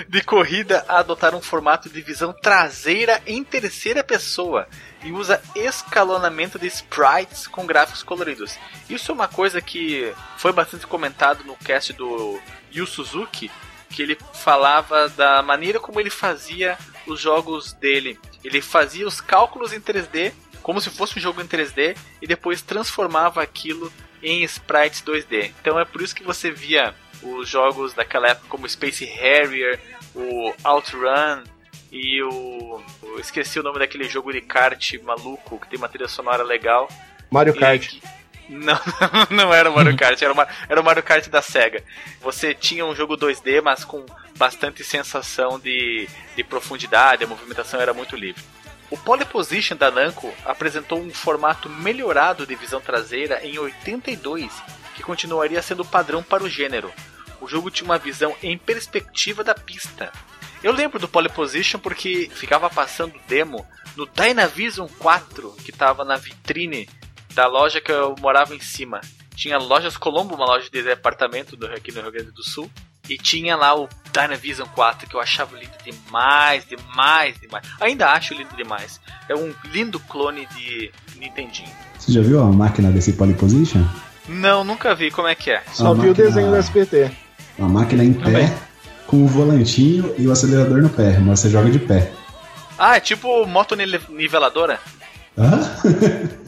de corrida a adotar um formato de visão traseira em terceira pessoa e usa escalonamento de sprites com gráficos coloridos. Isso é uma coisa que foi bastante comentado no cast do Yu Suzuki, que ele falava da maneira como ele fazia os jogos dele. Ele fazia os cálculos em 3D, como se fosse um jogo em 3D, e depois transformava aquilo em sprites 2D. Então é por isso que você via os jogos daquela época como Space Harrier, o Outrun e o. Eu esqueci o nome daquele jogo de kart maluco que tem uma trilha sonora legal. Mario E Kart. que- Não, não era o Mario Kart, era o, Mar- era o Mario Kart da SEGA. Você tinha um jogo 2D, mas com bastante sensação de, de profundidade, a movimentação era muito livre. O Pole Position da Namco apresentou um formato melhorado de visão traseira em 82, que continuaria sendo padrão para o gênero. O jogo tinha uma visão em perspectiva da pista. Eu lembro do Pole Position porque ficava passando demo no Dynavision 4, que estava na vitrine da loja que eu morava em cima. Tinha Lojas Colombo, uma loja de departamento aqui no Rio Grande do Sul. E tinha lá o Dynavision 4, que eu achava lindo demais, demais, demais. Ainda acho lindo demais. É um lindo clone de Nintendinho. Você já viu a máquina desse Polyposition? Não, nunca vi. Como é que é? Só A vi o máquina- desenho do SPT. Uma máquina em Também. pé, com o volantinho e o acelerador no pé, mas você joga de pé. Ah, é tipo moto niveladora? Hã?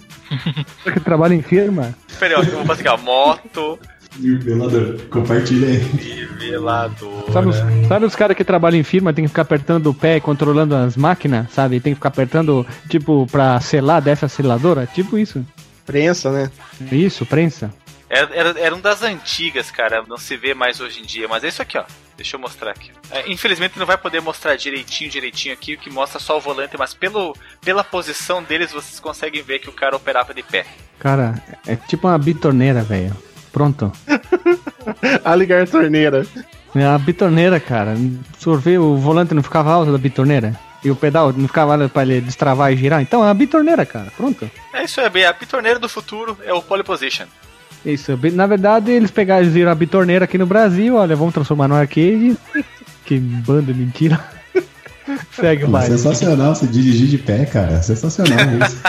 Você que trabalha em firma? Peraí, ó, eu vou fazer aqui, ó. Moto Nivelador. Compartilha aí. niveladora. Sabe os, sabe os caras que trabalham em firma, tem que ficar apertando o pé e controlando as máquinas, sabe? Tem que ficar apertando, tipo, pra selar dessa seladora? Tipo isso. Prensa, né? Isso, prensa. Era, era, era um das antigas, cara. Não se vê mais hoje em dia. Mas é isso aqui, ó. Deixa eu mostrar aqui. É, infelizmente não vai poder mostrar direitinho, direitinho aqui, o que mostra só o volante, mas pelo, pela posição deles vocês conseguem ver que o cara operava de pé. Cara, é tipo uma bitorneira, velho. Pronto. A ligar a torneira. É uma bitorneira, cara. Sorver o volante não ficava alto da bitorneira? E o pedal não ficava alto pra ele destravar e girar? Então é uma bitorneira, cara. Pronto. É isso aí, a pitorneira do futuro é o pole position. Isso. bi- Na verdade, eles pegaram e viram a bitorneira aqui no Brasil. Olha, vamos transformar no arcade. Que banda de mentira. Segue o sensacional você dirigir de pé, cara. Sensacional isso.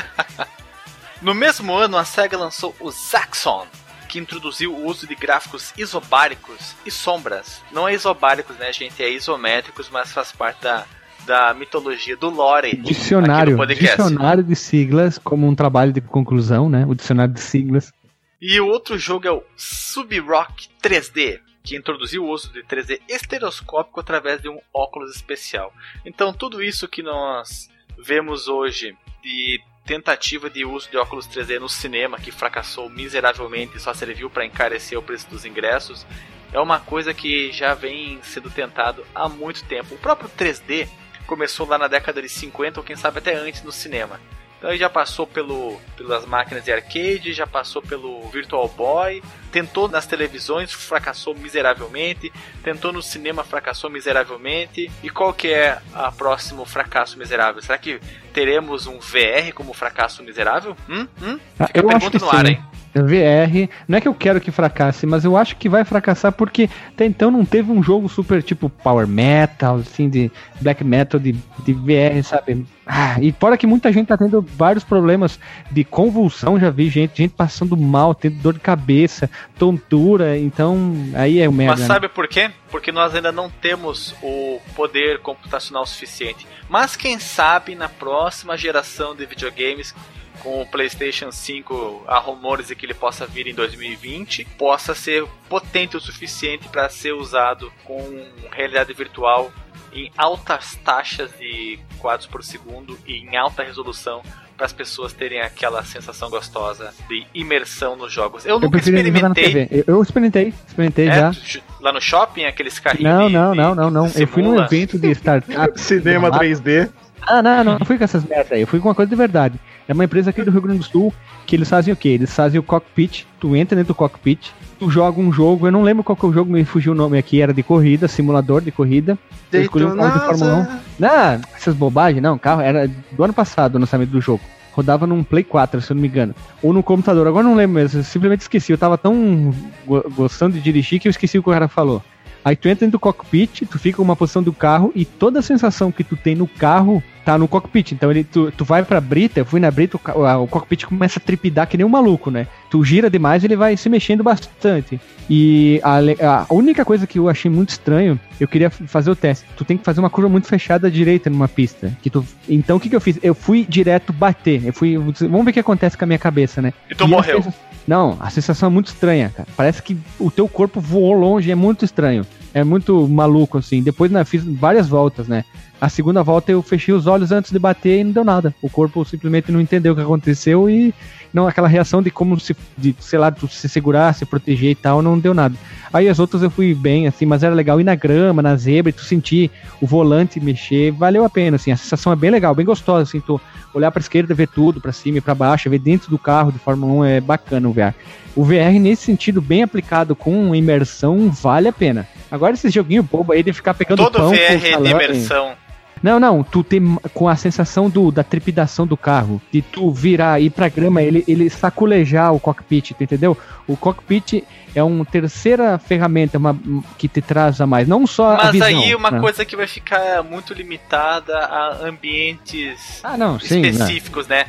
No mesmo ano, a SEGA lançou o Zaxxon, que introduziu o uso de gráficos isobáricos e sombras. Não é isobáricos, né, gente? É isométricos, mas faz parte da, da mitologia do lore. Dicionário. Dicionário de siglas, como um trabalho de conclusão, né? O dicionário de siglas. E o outro jogo é o Sub-Rock 3D, que introduziu o uso de 3D estereoscópico através de um óculos especial. Então, tudo isso que nós vemos hoje de tentativa de uso de óculos 3D no cinema, que fracassou miseravelmente e só serviu para encarecer o preço dos ingressos, é uma coisa que já vem sendo tentado há muito tempo. O próprio 3D começou lá na década de 50 ou quem sabe até antes no cinema. Então ele já passou pelo, pelas máquinas de arcade, já passou pelo Virtual Boy, tentou nas televisões, fracassou miseravelmente, tentou no cinema, fracassou miseravelmente. E qual que é a próximo fracasso miserável? Será que teremos um VR como fracasso miserável? Hum? Hum? Ah, Fica a eu acho pergunta que no ar, sim. hein? VR, não é que eu quero que fracasse, mas eu acho que vai fracassar porque até então não teve um jogo super tipo Power Metal, assim, de Black Metal, de, de VR, sabe? Ah, e fora que muita gente tá tendo vários problemas de convulsão, já vi gente, gente passando mal, tendo dor de cabeça, tontura, então aí é o merda. Mas né? sabe por quê? Porque nós ainda não temos o poder computacional suficiente. Mas quem sabe na próxima geração de videogames com o PlayStation 5, há rumores de que ele possa vir em 2020, possa ser potente o suficiente para ser usado com realidade virtual em altas taxas de quadros por segundo e em alta resolução para as pessoas terem aquela sensação gostosa de imersão nos jogos. Eu, Eu nunca experimentei. TV. Eu, eu experimentei, experimentei É, já. lá no shopping, aqueles carrinhos. Não, de- não, não, não, não. Eu fui num evento de startup. Cinema Lá- 3D. Ah, não, não, não fui com essas merda aí. Eu fui com uma coisa de verdade. É uma empresa aqui do Rio Grande do Sul que eles fazem o quê? Eles fazem o cockpit. Tu entra dentro do cockpit, tu joga um jogo. Eu não lembro qual que é o jogo, me fugiu o nome aqui. Era de corrida, simulador de corrida. Eu escolhi um carro de Fórmula 1. Não, essas bobagens, não. Carro era do ano passado o lançamento do jogo. Rodava num Play 4, se eu não me engano. Ou no computador. Agora não lembro mesmo. Eu simplesmente esqueci. Eu tava tão go- gostando de dirigir que eu esqueci o que o cara falou. Aí tu entra dentro do cockpit, tu fica uma posição do carro e toda a sensação que tu tem no carro tá no cockpit. Então ele, tu, tu vai pra brita, eu fui na brita, o, o cockpit começa a trepidar que nem um maluco, né? Tu gira demais ele vai se mexendo bastante. E a, a única coisa que eu achei muito estranho, eu queria fazer o teste. Tu tem que fazer uma curva muito fechada à direita numa pista. Que tu, então o que, que eu fiz? Eu fui direto bater. Eu fui. Vamos ver o que acontece com a minha cabeça, né? E tu a morreu. Não, a sensação é muito estranha, cara. Parece que o teu corpo voou longe, é muito estranho. É muito maluco, assim. Depois né, fiz várias voltas, né? A segunda volta eu fechei os olhos antes de bater e não deu nada. O corpo simplesmente não entendeu o que aconteceu e não aquela reação de como se, de, sei lá, se segurar, se proteger e tal, não deu nada. Aí as outras eu fui bem, assim, mas era legal ir na grama, na zebra, e tu sentir o volante mexer, valeu a pena, assim. A sensação é bem legal, bem gostosa, assim, tu olhar pra esquerda, ver tudo, pra cima e pra baixo, ver dentro do carro de Fórmula 1 é bacana o VR. O VR, nesse sentido, bem aplicado com imersão, vale a pena. Agora esse joguinho bobo aí de ficar pegando Todo pão com VR é de imersão. Não, não, tu tem com a sensação do, da trepidação do carro, de tu virar, ir pra grama, ele, ele saculejar o cockpit, tu entendeu? O cockpit é uma terceira ferramenta uma, que te traz a mais, não só a Mas visão. aí uma né? coisa que vai ficar muito limitada a ambientes Ah, não, sim, né? específicos, né?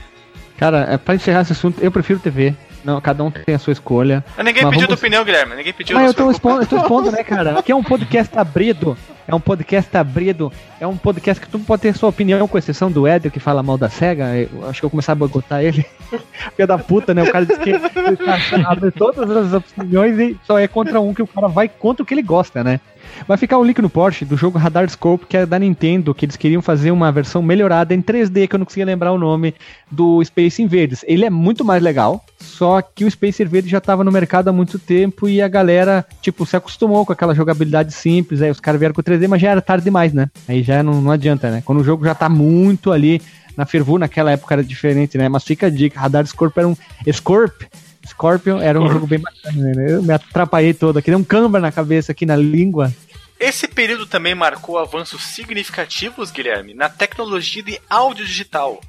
Cara, é, pra encerrar esse assunto, eu prefiro TV. Não, cada um tem a sua escolha. Mas ninguém Mas pediu vamos- tua opinião, Guilherme. Ninguém pediu. Mas eu tô expondo, eu tô expondo, né, cara? Aqui é um podcast abrido. É um podcast abrido. É um podcast que tu pode ter sua opinião, com exceção do Éder, que fala mal da SEGA. Eu acho que eu vou começar a boicotar ele. Filha da puta, né? O cara disse que ele tá abre todas as opiniões e só é contra um que o cara vai contra o que ele gosta, né? Vai ficar o link no Porsche do jogo Radar Scope, que é da Nintendo, que eles queriam fazer uma versão melhorada em 3D, que eu não conseguia lembrar o nome, do Space Invaders. Ele é muito mais legal, só que o Space Invaders já estava no mercado há muito tempo e a galera, tipo, se acostumou com aquela jogabilidade simples, aí os caras vieram com 3D, mas já era tarde demais, né? Aí já não, não adianta, né? Quando o jogo já tá muito ali na fervura, naquela época era diferente, né? Mas fica a dica, Radar Scorpion era um... Scorp, Scorpion era um jogo bem bacana, né? Eu me atrapalhei todo aqui, deu um câmera na cabeça aqui na língua. Esse período também marcou avanços significativos, Guilherme, na tecnologia de áudio digital.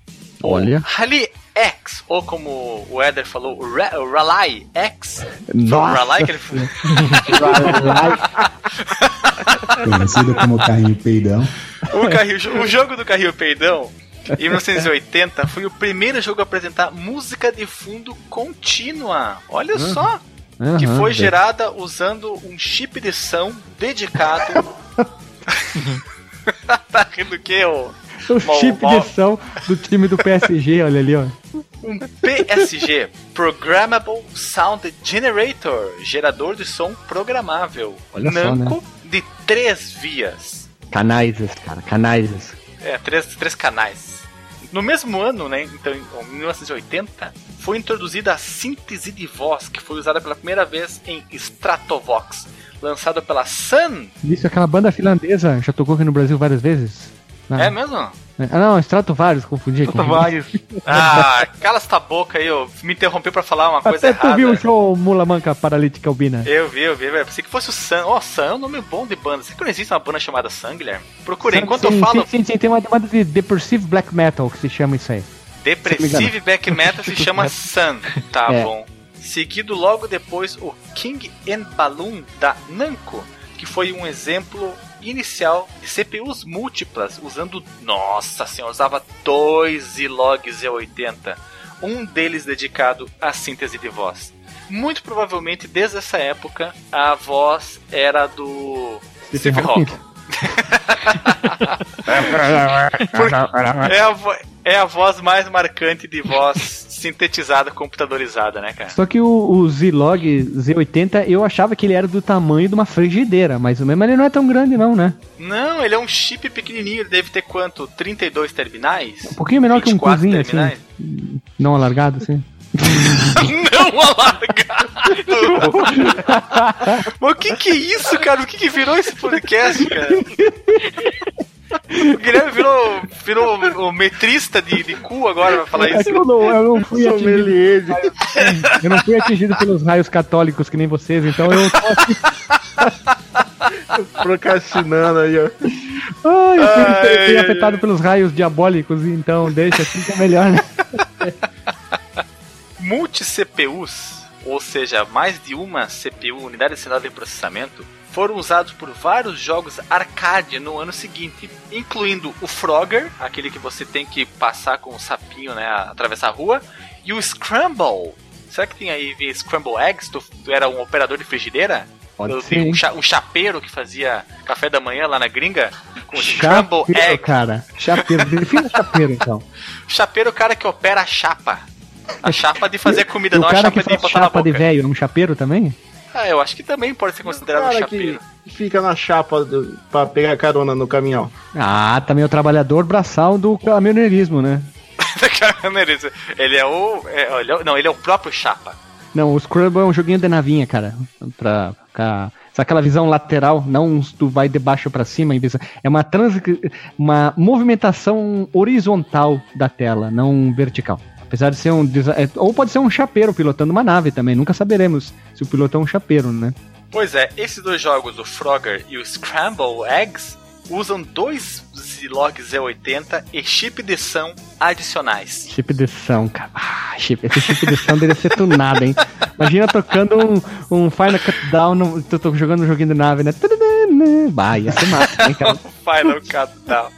Olha. Rally X, ou como o Eder falou, Rally X. Nossa Rally que ele Conhecido como carrinho peidão. o, carrinho, o jogo do carrinho peidão, em 1980, foi o primeiro jogo a apresentar música de fundo contínua. Olha só! Que Aham, foi gerada usando um chip de som dedicado. tá rindo do que, ô? O Mal- chip mal- de som do time do PSG, olha ali, ó. Um PSG, Programmable Sound Generator, gerador de som programável. Olha só, Namco de três vias. Canais, cara, canais. É, três, três canais. No mesmo ano, né, então, em 1980, foi introduzida a síntese de voz, que foi usada pela primeira vez em Stratovox, lançado pela Sun. Isso, aquela banda finlandesa já tocou aqui no Brasil várias vezes. Ah, É mesmo? Ah, não, Stratovarius, confundi aqui. Vários. Ah, cala essa boca aí, eu me interrompeu pra falar uma coisa Até tu errada. viu o show Mula Manca Paralítica Albina. Eu vi, eu vi, velho. Pensei que fosse o Sun. Ó, Sun é um nome bom de banda. Será que não existe uma banda chamada Sun, Guilherme? Procurei. Enquanto sim, eu falo, Sim, sim, sim, tem uma demanda de Depressive Black Metal que se chama isso aí. Depressive Black Metal se chama Sun. Tá É. bom. seguido logo depois o King and Balloon da Namco, que foi um exemplo inicial de CPUs múltiplas, usando, nossa senhora, usava dois Zilog Z80, um deles dedicado à síntese de voz. Muito provavelmente desde essa época a voz era do Steve Hawking. é, a é a voz mais marcante de voz sintetizada, computadorizada, né, cara? Só que o, o Zilog Z80 eu achava que ele era do tamanho de uma frigideira, mas o mesmo ele não é tão grande, não, né? Não, ele é um chip pequenininho, ele deve ter quanto? 32 terminais? Um pouquinho menor que um 24 cozinho, assim. Não alargado, assim. Não alargado! Mas o que que é isso, cara? O que que virou esse podcast, cara? O Guilherme virou, virou o metrista de, de cu agora pra falar É isso. que eu não, eu não fui atingido, eu não fui atingido pelos raios católicos que nem vocês, então eu tô procrastinando aí, ó. Ai, eu fui, Ai, fui ai, afetado ai. pelos raios diabólicos, então deixa assim que é melhor, né? Multi-CPUs, ou seja, mais de uma CPU, unidade central de processamento, foram usados por vários jogos arcade no ano seguinte, incluindo o Frogger, aquele que você tem que passar com o sapinho, né, atravessar a rua, e o Scramble. Será que tem aí Scramble Eggs? Tu, tu era um operador de frigideira? Pode ser, um, cha- um chapeiro que fazia café da manhã lá na gringa com Scramble Chapeiro, Egg. cara. Chapeiro. Defina chapeiro, então. Chapeiro é o cara que opera a chapa. A chapa de fazer comida, E o não a chapa de botar na chapa de boca. velho é um chapeiro também? Ah, eu acho que também pode ser considerado um cara chapeiro. que fica na chapa do, pra pegar carona no caminhão. Ah, também o trabalhador braçal do caminhoneirismo, né? ele é o. é, ele é o- não, ele é o próprio chapa. Não, o Scrabble é um joguinho de navinha, cara. Pra ficar. Sabe aquela visão lateral, não tu vai de baixo pra cima, em vez- é uma trans, uma movimentação horizontal da tela, não vertical. Apesar de ser um é, ou pode ser um chapeiro pilotando uma nave também, nunca saberemos se o piloto é um chapeiro, né? Pois é, esses dois jogos, o Frogger e o Scramble Eggs, usam dois Zilog Z80 e chip de som adicionais. Chip de som, cara. Ah, chip, esse chip de som deveria ser tunado, hein? Imagina tocando um, um Final Cutdown, no, tô, tô jogando um joguinho de nave, né? Bah, ia ser massa, hein, cara? Final Countdown.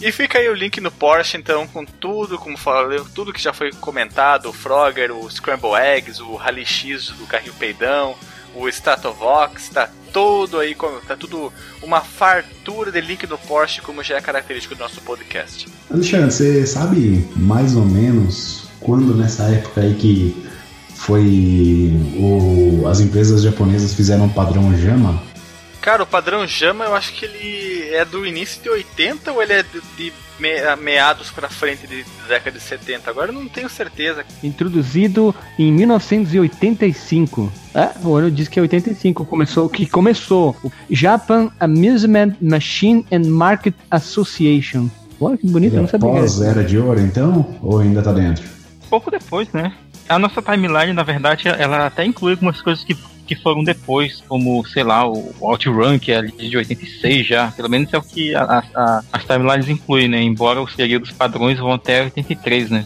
E fica aí o link no Porsche, então, com tudo, como falei, tudo que já foi comentado, o Frogger, o Scramble Eggs, o Rally X do carrinho peidão, o Stratovox, tá todo aí, tá tudo uma fartura de link no Porsche, como já é característico do nosso podcast. Alexandre, você sabe mais ou menos quando nessa época aí que foi o, as empresas japonesas fizeram o padrão JAMA? Cara, o padrão Jama, eu acho que ele é do início de 80 ou ele é de, de me- meados pra frente de década de 70? Agora eu não tenho certeza. Introduzido em 1985. É, o ano diz que é 85 começou, que começou o Japan Amusement Machine and Market Association. Olha que bonito, eu não sabia. Pós Era de Ouro, então? Ou ainda tá dentro? Pouco depois, né? A nossa timeline, na verdade, ela até inclui algumas coisas que, que foram depois, como, sei lá, o OutRun, que é ali de 86 já. Pelo menos é o que a- a- as timelines incluem, né? Embora os períodos padrões vão até 83, né?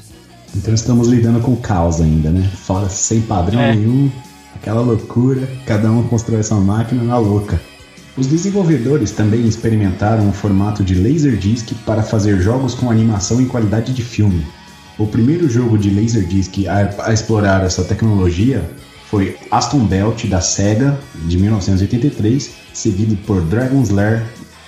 Então estamos lidando com o caos ainda, né? Fora sem padrão É. nenhum, aquela loucura, cada um constrói essa máquina na louca. Os desenvolvedores também experimentaram o formato de Laserdisc para fazer jogos com animação em qualidade de filme. O primeiro jogo de Laserdisc a, a explorar essa tecnologia foi Aston Belt da Sega, de 1983, seguido por Dragon's Lair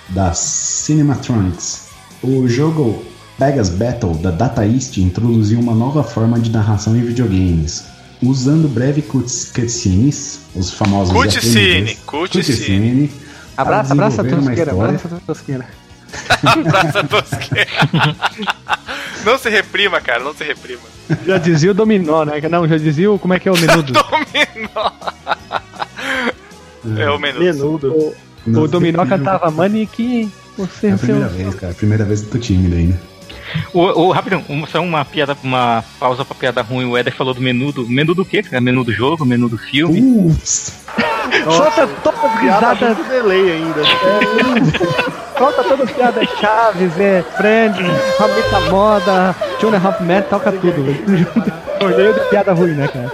da Cinematronics. O jogo Pegasus Battle da Data East introduziu uma nova forma de narração em videogames. Usando breve cuts- cutscenes, os famosos Cutscene, FMVs, cutscene. Abraça, abraça a tosqueira, abraça a tosqueira. Abraça tosqueira. Não se reprima, cara, não se reprima. Já dizia o Dominó, né? Não, já dizia o. Como é que é o menudo? Dominó. É o menu. Menudo. o Nossa, Dominó cantava Money que você É a seu. primeira vez, cara. Primeira vez eu tô tímido ainda. O, o, rapidão, um- só uma piada, uma pausa pra piada ruim. O Eder falou do menu do. Menu do quê? cara? Menu do jogo, menu do filme. Ups! Solta todas as risadas, delay ainda. Solta todas as piadas chaves, é Friends, Ramita Moda, Two and a Half Men, toca tudo. velho. Torneio de piada ruim, né, cara?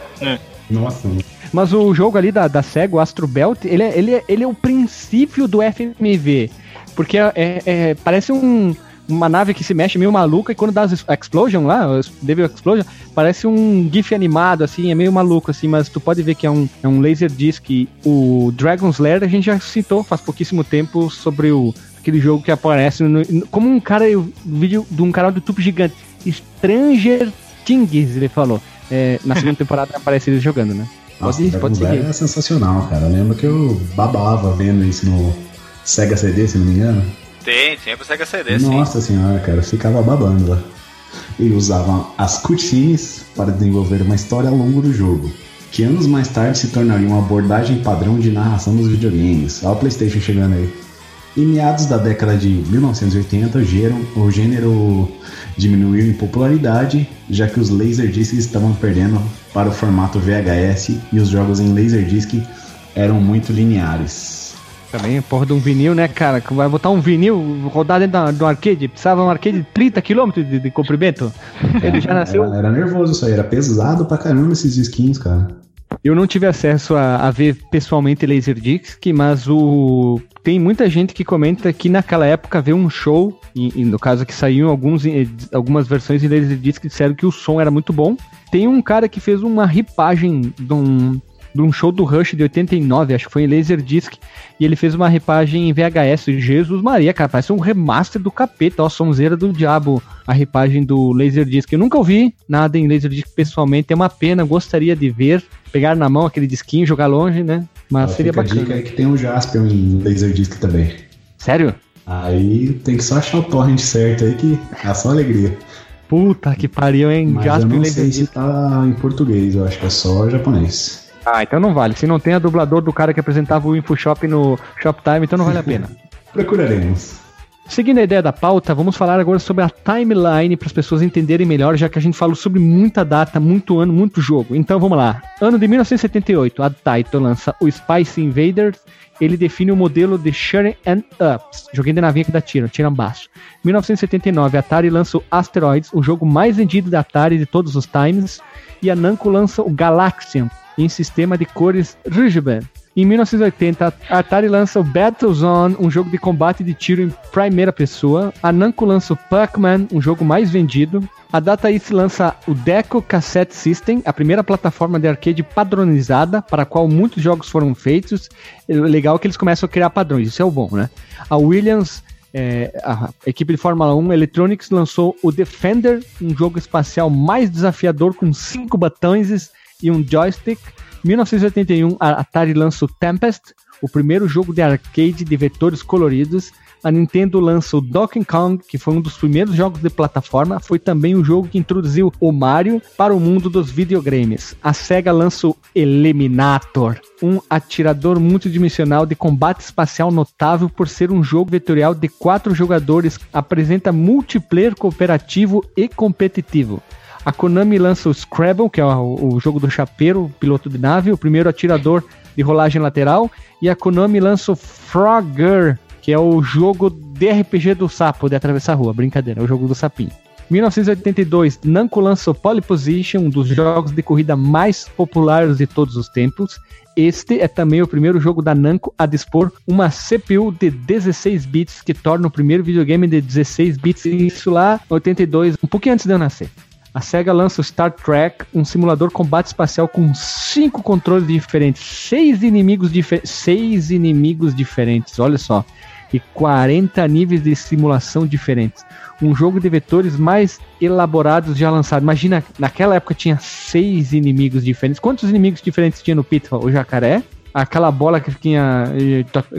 Nossa, mano. Mas o jogo ali da, da SEGA, o Astro Belt, ele é, ele, é, ele é o princípio do FMV. Porque é, é- é- parece um- uma nave que se mexe meio maluca e quando dá as explosion lá, Devil Explosion, parece um GIF animado, assim, é meio maluco, assim, mas tu pode ver que é um, é um laser disc. O Dragon's Lair a gente já citou faz pouquíssimo tempo sobre o, aquele jogo que aparece no- como um cara, um vídeo de um canal do YouTube gigante. Stranger Things, ele falou. É, na segunda temporada aparece ele jogando, né? Nossa, Pode, pode seguir. é sensacional, cara. Eu lembro que eu babava vendo isso no Sega CD, se não me engano. Tem, tem pro Sega CD, sim. Nossa senhora, cara, eu ficava babando lá. E usavam as cutscenes para desenvolver uma história ao longo do jogo, que anos mais tarde se tornaria uma abordagem padrão de narração dos videogames. Olha o PlayStation chegando aí. Em meados da década de 1980, o gênero, o gênero diminuiu em popularidade, já que os Laserdiscs estavam perdendo para o formato VHS e os jogos em Laserdisc eram muito lineares. Também, porra de um vinil, né, cara? Que Vai botar um vinil, rodar dentro do arcade. Precisava um arcade de 30 km de, de comprimento. Ele já nasceu. Era, era nervoso isso aí, era pesado pra caramba esses skins, cara. Eu não tive acesso a, a ver pessoalmente Laserdisc, mas o tem muita gente que comenta que naquela época ver um show, e, e no caso que saíam alguns, eh, algumas versões em Laserdisc disseram que o som era muito bom. Tem um cara que fez uma ripagem de um, de um show do Rush de 89, acho que foi em Laserdisc, e ele fez uma ripagem em VHS. Jesus Maria, cara, parece um remaster do capeta, ó, sonzeira do diabo, a ripagem do Laserdisc. Eu nunca ouvi nada em Laserdisc pessoalmente, é uma pena, gostaria de ver, pegar na mão aquele disquinho, jogar longe, né? Mas seria fica a dica bacana. aí que tem o Jaspion em Laserdisc também. Sério? Aí tem que só achar o torrent certo aí que é só alegria. Puta que pariu, hein? Mas eu Jasper não sei se Laserdisc. tá em português, eu acho que é só japonês. Ah, então não vale. Se não tem a dublador do cara que apresentava o InfoShop no Shoptime, então não vale a pena. Procuraremos. Seguindo a ideia da pauta, vamos falar agora sobre a timeline para as pessoas entenderem melhor, já que a gente falou sobre muita data, muito ano, muito jogo. Então vamos lá. Ano de 1978, a Taito lança o Spice Invaders. Ele define o modelo de Shutting and Ups. Joguei de navinha que dá tiro, tira baixo. 1979, a Atari lança o Asteroids, o jogo mais vendido da Atari de todos os times. E a Namco lança o Galaxian, em sistema de cores RGB. Em 1980, a Atari lança o Battlezone, um jogo de combate de tiro em primeira pessoa. A Namco lança o Pac-Man, um jogo mais vendido. A Data East lança o Deco Cassette System, a primeira plataforma de arcade padronizada, para a qual muitos jogos foram feitos. É legal que eles começam a criar padrões, isso é o bom, né? A Williams, é, a equipe de Fórmula 1 Electronics, lançou o Defender, um jogo espacial mais desafiador com cinco botões e um joystick. 1981, a Atari lança o Tempest, o primeiro jogo de arcade de vetores coloridos. A Nintendo lança o Donkey Kong, que foi um dos primeiros jogos de plataforma. Foi também o jogo que introduziu o Mario para o mundo dos videogames. A Sega lança o Eliminator, um atirador multidimensional de combate espacial notável por ser um jogo vetorial de quatro jogadores. Apresenta multiplayer cooperativo e competitivo. A Konami lança o Scrabble, que é o, jogo do chapeiro, piloto de nave, o primeiro atirador de rolagem lateral. E a Konami lança o Frogger, que é o jogo de RPG do sapo, de atravessar a rua. Brincadeira, é o jogo do sapinho. 1982, Namco lança o Pole Position, um dos jogos de corrida mais populares de todos os tempos. Este é também o primeiro jogo da Namco a dispor uma CPU de 16 bits, que torna o primeiro videogame de 16 bits, isso lá em 82, um pouquinho antes de eu nascer. A SEGA lança o Star Trek, um simulador combate espacial com cinco controles diferentes, seis inimigos, difer seis inimigos diferentes, olha só, e 40 níveis de simulação diferentes. Um jogo de vetores mais elaborados já lançado. Imagina, naquela época tinha seis inimigos diferentes. Quantos inimigos diferentes tinha no Pitfall? O jacaré, aquela bola que vinha,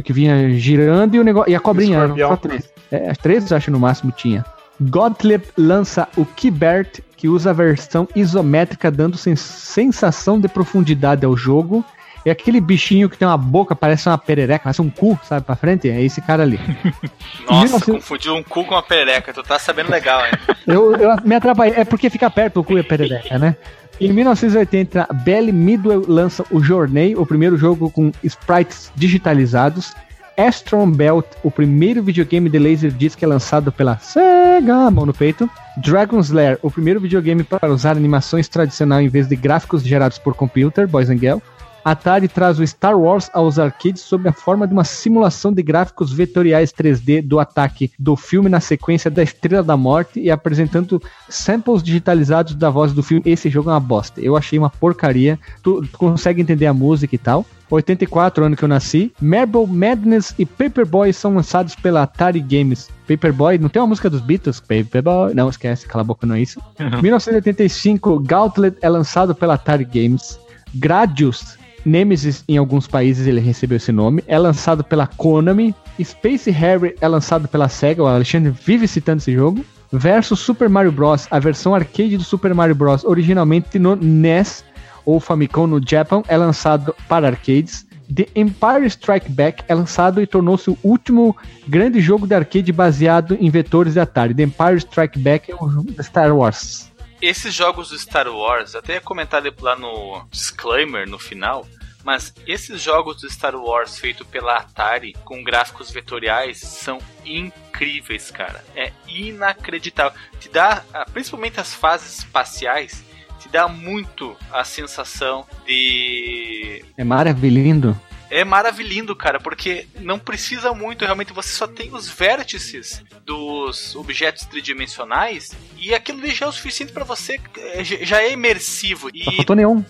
que vinha girando e, o negócio, e a cobrinha. Só três. É, três, acho, no máximo tinha. Gottlieb lança o Kibert, que usa a versão isométrica, dando sens sensação de profundidade ao jogo. É aquele bichinho que tem uma boca, parece uma perereca, parece um cu, sabe, pra frente? É esse cara ali. Nossa, 1900 confundiu um cu com uma perereca. Tu tá sabendo legal, hein? Eu, eu me atrapalhei. É porque fica perto o cu e a perereca, né? Em 1980, Belly Midway lança o Journey, o primeiro jogo com sprites digitalizados. Astron Belt, o primeiro videogame de Laserdisc é lançado pela Sega, mão no peito. Dragon's Lair, o primeiro videogame para usar animações tradicional em vez de gráficos gerados por computer, Boys and Girl. Atari traz o Star Wars aos arcades sob a forma de uma simulação de gráficos vetoriais 3D do ataque do filme na sequência da Estrela da Morte e apresentando samples digitalizados da voz do filme. Esse jogo é uma bosta. Eu achei uma porcaria. Tu, tu consegue entender a música e tal. 84, ano que eu nasci. Marble Madness e Paperboy são lançados pela Atari Games. Paperboy, não tem uma música dos Beatles? Paperboy, não, esquece, cala a boca, não é isso. 1985, Gauntlet é lançado pela Atari Games. Gradius Nemesis, em alguns países, ele recebeu esse nome. É lançado pela Konami. Space Harry é lançado pela SEGA. O Alexandre vive citando esse jogo. Versus Super Mario Bros. A versão arcade do Super Mario Bros. originalmente no NES ou Famicom no Japão é lançado para arcades. The Empire Strike Back é lançado e tornou-se o último grande jogo de arcade baseado em vetores de Atari. The Empire Strike Back é um jogo de Star Wars. Esses jogos do Star Wars, até ia comentar lá no disclaimer no final, mas esses jogos do Star Wars feito pela Atari com gráficos vetoriais são incríveis, cara. É inacreditável. Te dá, ah, principalmente as fases espaciais, te dá muito a sensação de É maravilhoso. é maravilhoso, cara, porque não precisa muito, realmente você só tem os vértices dos objetos tridimensionais e aquilo ali já é o suficiente pra você, é, já é imersivo. Só E faltou nenhum.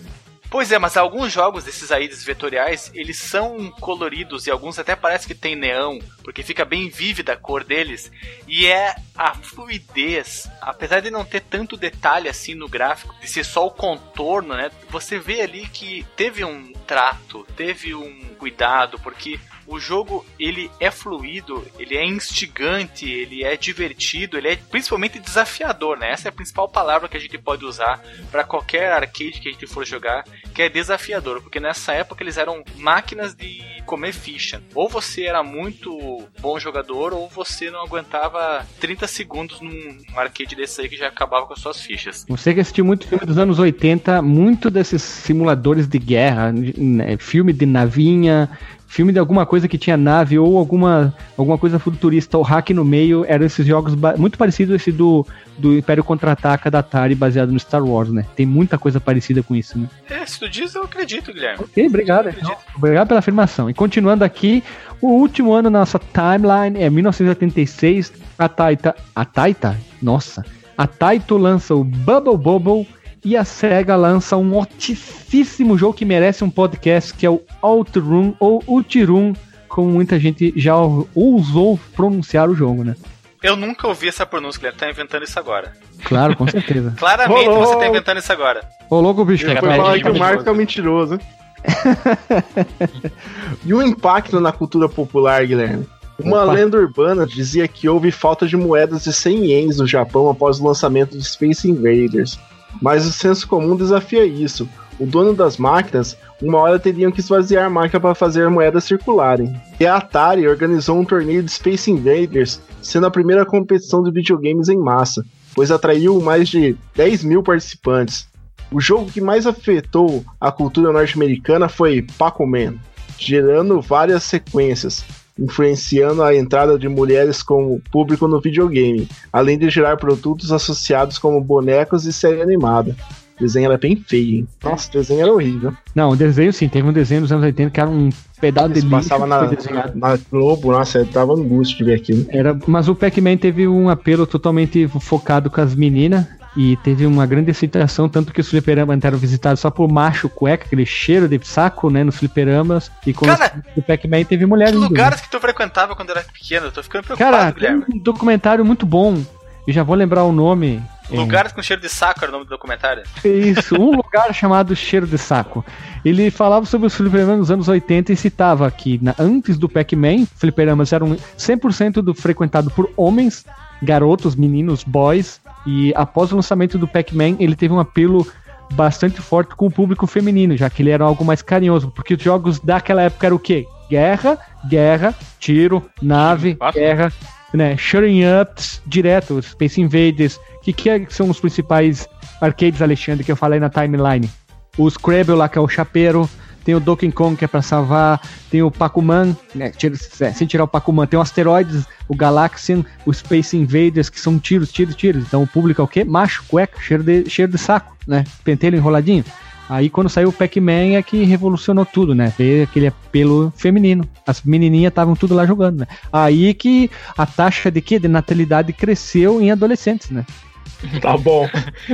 Pois é, mas alguns jogos desses aí vetoriais, eles são coloridos e alguns até parece que tem neão, porque fica bem vívida a cor deles. E é a fluidez, apesar de não ter tanto detalhe assim no gráfico, de ser só o contorno, né? Você vê ali que teve um trato, teve um cuidado, porque o jogo ele é fluido, ele é instigante, ele é divertido, ele é principalmente desafiador, né? Essa é a principal palavra que a gente pode usar para qualquer arcade que a gente for jogar, que é desafiador, porque nessa época eles eram máquinas de comer ficha. Ou você era muito bom jogador, ou você não aguentava 30 segundos num arcade desse aí que já acabava com as suas fichas. Você que assistiu muito filme dos anos 80, muito desses simuladores de guerra, né, filme de navinha, filme de alguma coisa que tinha nave ou alguma, alguma coisa futurista ou hack no meio, eram esses jogos muito parecidos esse do, do Império Contra-Ataca da Atari, baseado no Star Wars, né? Tem muita coisa parecida com isso, né? É, se tu diz, eu acredito, Guilherme. Ok, obrigado. então. Obrigado pela afirmação. E continuando aqui, o último ano na nossa timeline é 1986. A Taita. A Taita? Nossa. A Taito lança o Bubble Bubble e a SEGA lança um oticíssimo jogo que merece um podcast, que é o Outrun ou Ultirum, como muita gente já ousou pronunciar o jogo, né? Eu nunca ouvi essa pronúncia, Guilherme. Tá inventando isso agora. Claro, com certeza. Claramente Rolou. você tá inventando isso agora. Ô, louco, bicho. É, foi falar que o mentiroso. Marco é um mentiroso. e o impacto na cultura popular, Guilherme? Uma Opa. lenda urbana dizia que houve falta de moedas de 100 ienes no Japão após o lançamento de Space Invaders. Mas o senso comum desafia isso. O dono das máquinas, uma hora teriam que esvaziar a máquina para fazer as moedas circularem. E a Atari organizou um torneio de Space Invaders, sendo a primeira competição de videogames em massa, pois atraiu mais de 10 mil participantes. O jogo que mais afetou a cultura norte-americana foi Pac-Man, gerando várias sequências, influenciando a entrada de mulheres como público no videogame, além de gerar produtos associados como bonecos e série animada. O desenho era bem feio, hein? Nossa, o desenho era horrível. Não, o desenho sim, teve um desenho dos anos 80 que era um pedaço de lixo passava na, na Globo, nossa, eu tava angústia de ver aquilo. Era, mas o Pac-Man teve um apelo totalmente focado com as meninas e teve uma grande excitação, tanto que os fliperamas eram visitados só por macho cueca, aquele cheiro de saco, né, nos fliperamas. E quando Cara, o Pac-Man teve mulher Que indo, né? lugares que tu frequentava quando era pequeno? Eu tô ficando preocupado, Cara, tem Guilherme. um documentário muito bom. Eu já vou lembrar o nome. É, Lugares com cheiro de saco era o nome do documentário. Isso, um lugar chamado Cheiro de Saco. Ele falava sobre os fliperamas nos anos 80 e citava que na- antes do Pac-Man, fliperamas eram 100% do frequentado por homens, garotos, meninos, boys, e após o lançamento do Pac-Man, ele teve um apelo bastante forte com o público feminino, já que ele era algo mais carinhoso, porque os jogos daquela época eram o quê? Guerra, guerra, tiro, nave, guerra, né, shutting ups direto, Space Invaders, que, que é- são os principais arcades, Alexandre, que eu falei na timeline? O Scrabble lá, que é o chapeiro, tem o Donkey Kong que é pra salvar, tem o Pac-Man, né, tira- é, sem tirar o Pac-Man, tem o Asteroids, o Galaxian, o Space Invaders, que são tiros, tiros, tiros. Então o público é o quê? Macho, cueca, cheiro de, cheiro de saco, né? Pentelho enroladinho. Aí quando saiu o Pac-Man é que revolucionou tudo, né? Veio aquele apelo feminino. As menininhas estavam tudo lá jogando, né? Aí que a taxa de quê? De natalidade cresceu em adolescentes, né? Tá bom.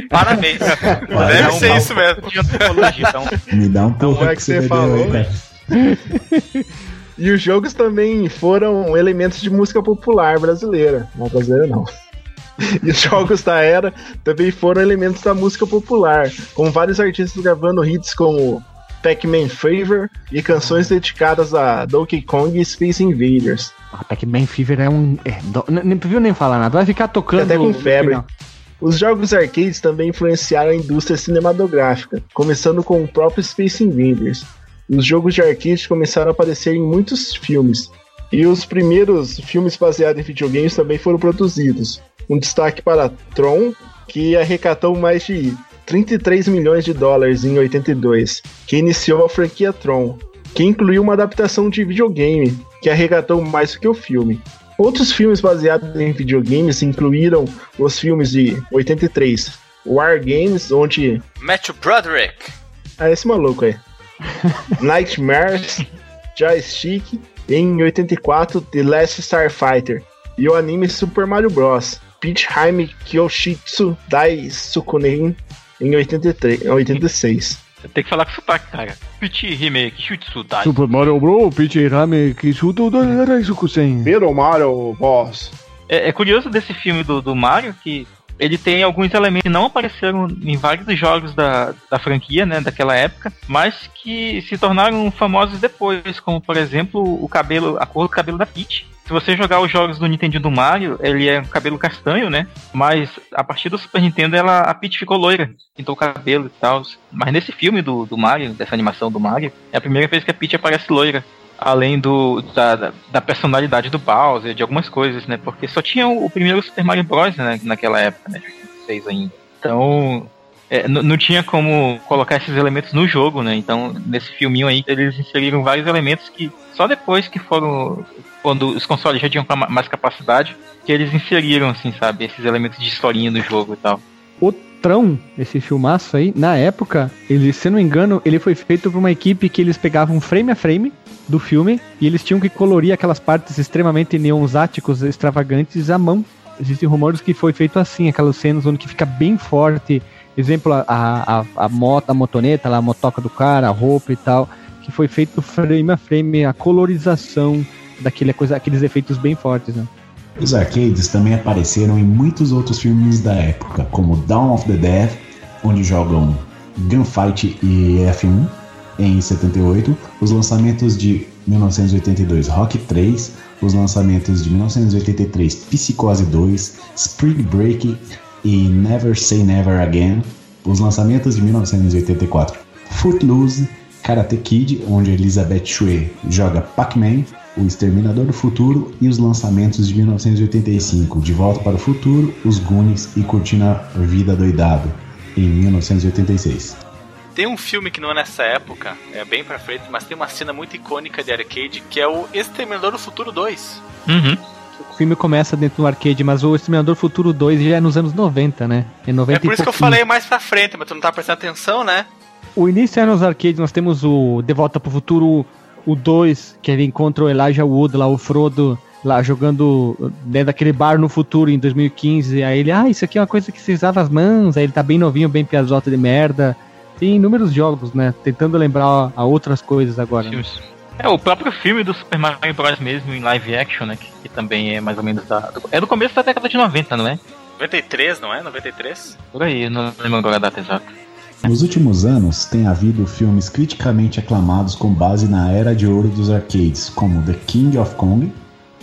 Parabéns. Olha, Deve ser isso mesmo. Então. Me dá um pouco é que você falou. E os jogos também foram elementos de música popular brasileira. Não brasileira não. E os jogos da era também foram elementos da música popular, com vários artistas gravando hits como Pac-Man Fever e canções dedicadas a Donkey Kong e Space Invaders. Ah, Pac-Man Fever é um. É, do- n- não viu nem falar nada, vai ficar tocando. Até com febre. final. Os jogos arcades também influenciaram a indústria cinematográfica, começando com o próprio Space Invaders. Os jogos de arcade começaram a aparecer em muitos filmes, e os primeiros filmes baseados em videogames também foram produzidos. Um destaque para Tron, que arrecadou mais de 33 milhões de dólares em 82, que iniciou a franquia Tron, que incluiu uma adaptação de videogame, que arrecadou mais do que o filme. Outros filmes baseados em videogames incluíram os filmes de 83, War Games, onde. Matthew Broderick. Ah, esse maluco aí. Nightmares, Joystick, em 84, The Last Starfighter, e o anime Super Mario Bros. Peach Heim Kyoshitsu Dai Sukunen, em 83, em 86. Tem que falar com sotaque, cara. Pichi Remake, Shutsu Dai. Super Mario Bros. Peach Rame Kisudo Doraisukusen. Super Mario Boss. É, é curioso desse filme do, do Mario que ele tem alguns elementos que não apareceram em vários dos jogos da, da franquia, né, daquela época, mas que se tornaram famosos depois, como por exemplo o cabelo, a cor do cabelo da Peach. Se você jogar os jogos do Nintendo do Mario, ele é cabelo castanho, né? Mas a partir do Super Nintendo ela, a Peach ficou loira, pintou o cabelo e tal. Mas nesse filme do, do Mario, dessa animação do Mario, é a primeira vez que a Peach aparece loira além do da, da- da personalidade do Bowser, de algumas coisas, né? Porque só tinha o, o primeiro Super Mario Bros. Né, naquela época, né? De 86 ainda. Então, é, não tinha como colocar esses elementos no jogo, né? Então, nesse filminho aí, eles inseriram vários elementos que só depois que foram. Quando os consoles já tinham mais capacidade, que eles inseriram, assim, sabe? Esses elementos de historinha no jogo e tal. O Trão, esse filmaço aí, na época, ele, se não me engano, ele foi feito por uma equipe que eles pegavam frame a frame do filme e eles tinham que colorir aquelas partes extremamente neonzáticos, extravagantes à mão. Existem rumores que foi feito assim, aquelas cenas onde que fica bem forte. Exemplo, a, a, a moto, a motoneta, a motoca do cara, a roupa e tal, que foi feito frame a frame, a colorização daquele coisa, aqueles efeitos bem fortes, né? Os arcades também apareceram em muitos outros filmes da época, como Dawn of the Dead, onde jogam Gunfight e F1 em 78, os lançamentos de 1982 Rock 3, os lançamentos de 1983 Psicose 2, Spring Break e Never Say Never Again, os lançamentos de 1984 Footloose, Karate Kid, onde Elizabeth Shue joga Pac-Man, O Exterminador do Futuro e os lançamentos de 1985 De Volta para o Futuro, Os Goonies e Curtindo a Vida Doidado, em 1986. Tem um filme que não é nessa época, é bem pra frente, mas tem uma cena muito icônica de arcade que é o Exterminador do Futuro 2. Uhum. O filme começa dentro do arcade, mas o Exterminador Futuro 2 já é nos anos 90, né? É 90 É por isso que eu falei mais pra frente, mas tu não tá prestando atenção, né? O início é nos arcades, nós temos o De Volta pro Futuro, o 2, que ele encontra o Elijah Wood lá, o Frodo, lá jogando dentro daquele bar no futuro em 2015. Aí ele, ah, isso aqui é uma coisa que você usava as mãos. Aí ele tá bem novinho, bem piazota de merda. Tem inúmeros jogos, né? Tentando lembrar a outras coisas agora. né? É, o próprio filme do Super Mario Bros. mesmo, em live action, né? Que, que também é mais ou menos da. do- é do começo da década de 90, não é? 93, não é? 93? Por aí, eu não lembro agora a data exata. Nos últimos anos, tem havido filmes criticamente aclamados com base na era de ouro dos arcades, como The King of Kong,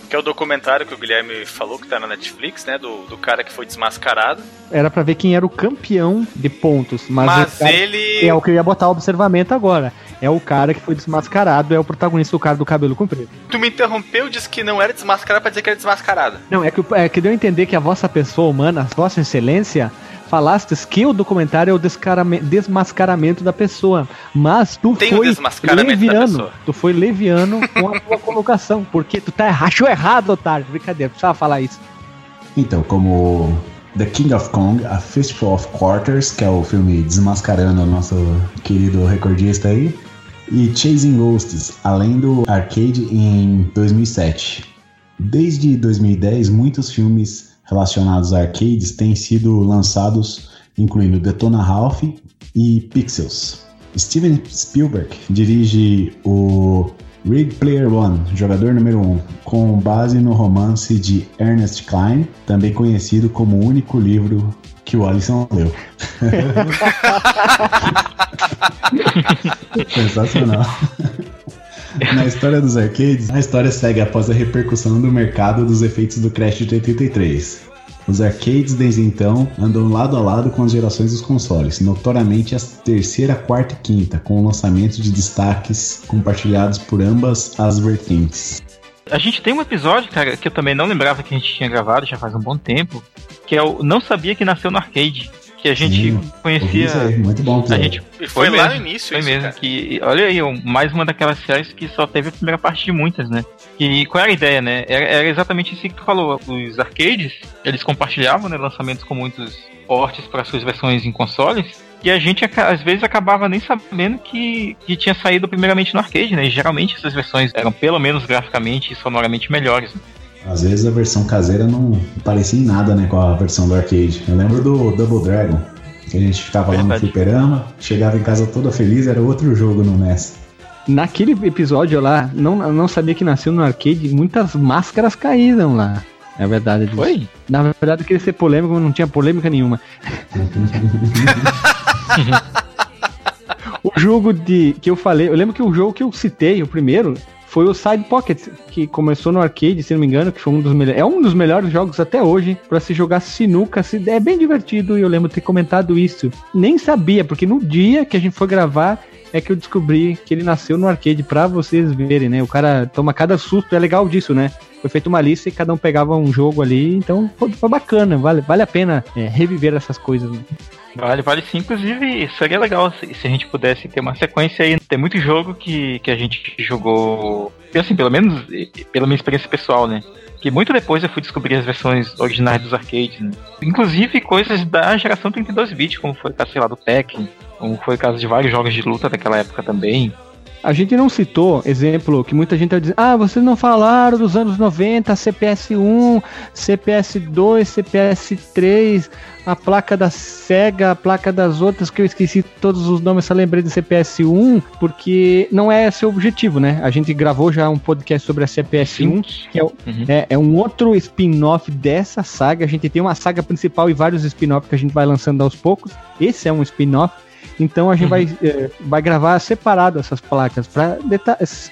Que é o documentário que o Guilherme falou que tá na Netflix, né? Do, do cara que foi desmascarado. Era pra ver quem era o campeão de pontos. Mas, Mas, ele. é o que eu ia botar o observamento agora. É o cara que foi desmascarado, é o protagonista, o cara do cabelo comprido. Tu me interrompeu, disse que não era desmascarado pra dizer que era desmascarado. Não, é que, é que deu a entender que a vossa pessoa humana, a vossa excelência, falastes que o documentário é o desmascaramento da pessoa. Mas tu Tem foi leviano. Tu foi leviano com a tua colocação. Porque tu tá achou errado, otário. Brincadeira, precisava falar isso. Então, como The King of Kong, A Fistful of Quarters, que é o filme desmascarando o nosso querido recordista aí, e Chasing Ghosts, além do arcade em 2007. Desde 2010, muitos filmes relacionados a arcades têm sido lançados, incluindo Detona Ralph e Pixels. Steven Spielberg dirige o Ready Player One, jogador número 1, um, com base no romance de Ernest Klein, também conhecido como o único livro que o Alisson leu. Sensacional. Na história dos arcades, a história segue após a repercussão do mercado dos efeitos do Crash de 83. Os arcades desde então andam lado a lado com as gerações dos consoles, notoriamente a terceira, quarta e quinta, com o lançamento de destaques compartilhados por ambas as vertentes. A gente tem um episódio, cara, que eu também não lembrava que a gente tinha gravado já faz um bom tempo, que é o Não Sabia Que Nasceu no Arcade, que a gente Sim, conhecia... Aí, muito bom. A gente E foi, Foi lá mesmo, no início Foi isso, mesmo, cara. que olha aí, mais uma daquelas séries que só teve a primeira parte de muitas, né? E qual era a ideia, né? Era, era exatamente isso que tu falou. Os arcades, eles compartilhavam né, lançamentos com muitos portes para suas versões em consoles. E a gente às vezes acabava nem sabendo que, que tinha saído primeiramente no arcade, né? E geralmente essas versões eram pelo menos graficamente e sonoramente melhores. né? Às vezes a versão caseira não parecia em nada né, com a versão do arcade. Eu lembro do Double Dragon, que a gente ficava lá no Verdade. fliperama, chegava em casa toda feliz, era outro jogo no NES. Naquele episódio lá, não, não sabia que nasceu no arcade, muitas máscaras caíram lá. É verdade. disso. Foi? Na verdade, eu queria ser polêmico, mas não tinha polêmica nenhuma. o jogo de que eu falei, eu lembro que o jogo que eu citei, o primeiro, foi o Side Pocket, que começou no arcade, se não me engano, que foi um dos melhores, é um dos melhores jogos até hoje pra se jogar sinuca, se é bem divertido e eu lembro ter comentado isso. Nem sabia, porque no dia que a gente foi gravar é que eu descobri que ele nasceu no arcade pra vocês verem, né? O cara toma cada susto, é legal disso, né? Foi feita uma lista e cada um pegava um jogo ali, então foi, foi bacana, vale, vale a pena é, reviver essas coisas. né? Vale, vale sim. Inclusive, seria legal se, se a gente pudesse ter uma sequência aí. Tem muito jogo que, que a gente jogou. Assim, pelo menos pela minha experiência pessoal, né? Que muito depois eu fui descobrir as versões originais dos arcades, né? Inclusive coisas da geração 32-bit, como foi o caso, sei lá, do Tekken, como foi o caso de vários jogos de luta daquela época também. A gente não citou, exemplo, que muita gente tá dizendo, ah, vocês não falaram dos anos 90, CPS1, CPS2, CPS3, a placa da Sega, a placa das outras, que eu esqueci todos os nomes, só lembrei do CPS1, porque não é esse o objetivo, né? A gente gravou já um podcast sobre a CPS1, que é, Uhum. é, é um outro spin-off dessa saga. A gente tem uma saga principal e vários spin-offs que a gente vai lançando aos poucos. Esse é um spin-off. Então a gente vai, eh, vai gravar separado essas placas para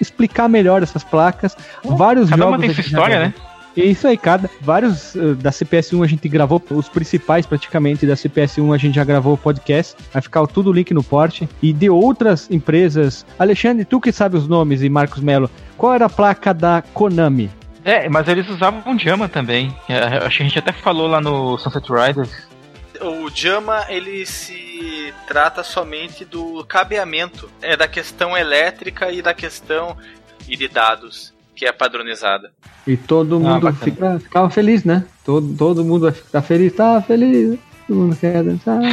explicar melhor essas placas. Vários Cada jogos. uma tem a sua história, né? É isso aí, cada. Vários eh, da CPS1 a gente gravou, os principais praticamente da CPS1 a gente já gravou o podcast. Vai ficar tudo o link no porte. E de outras empresas. Alexandre, tu que sabe os nomes e Marcos Melo, qual era a placa da Konami? É, mas eles usavam Jama também. É, acho que a gente até falou lá no Sunset Riders. O Jama, ele se trata somente do cabeamento. É da questão elétrica e da questão e de dados, que é padronizada. E todo Ah, mundo bacana. fica, ficava feliz, né? Todo, todo mundo vai ficar feliz, tá feliz. Todo mundo quer dançar.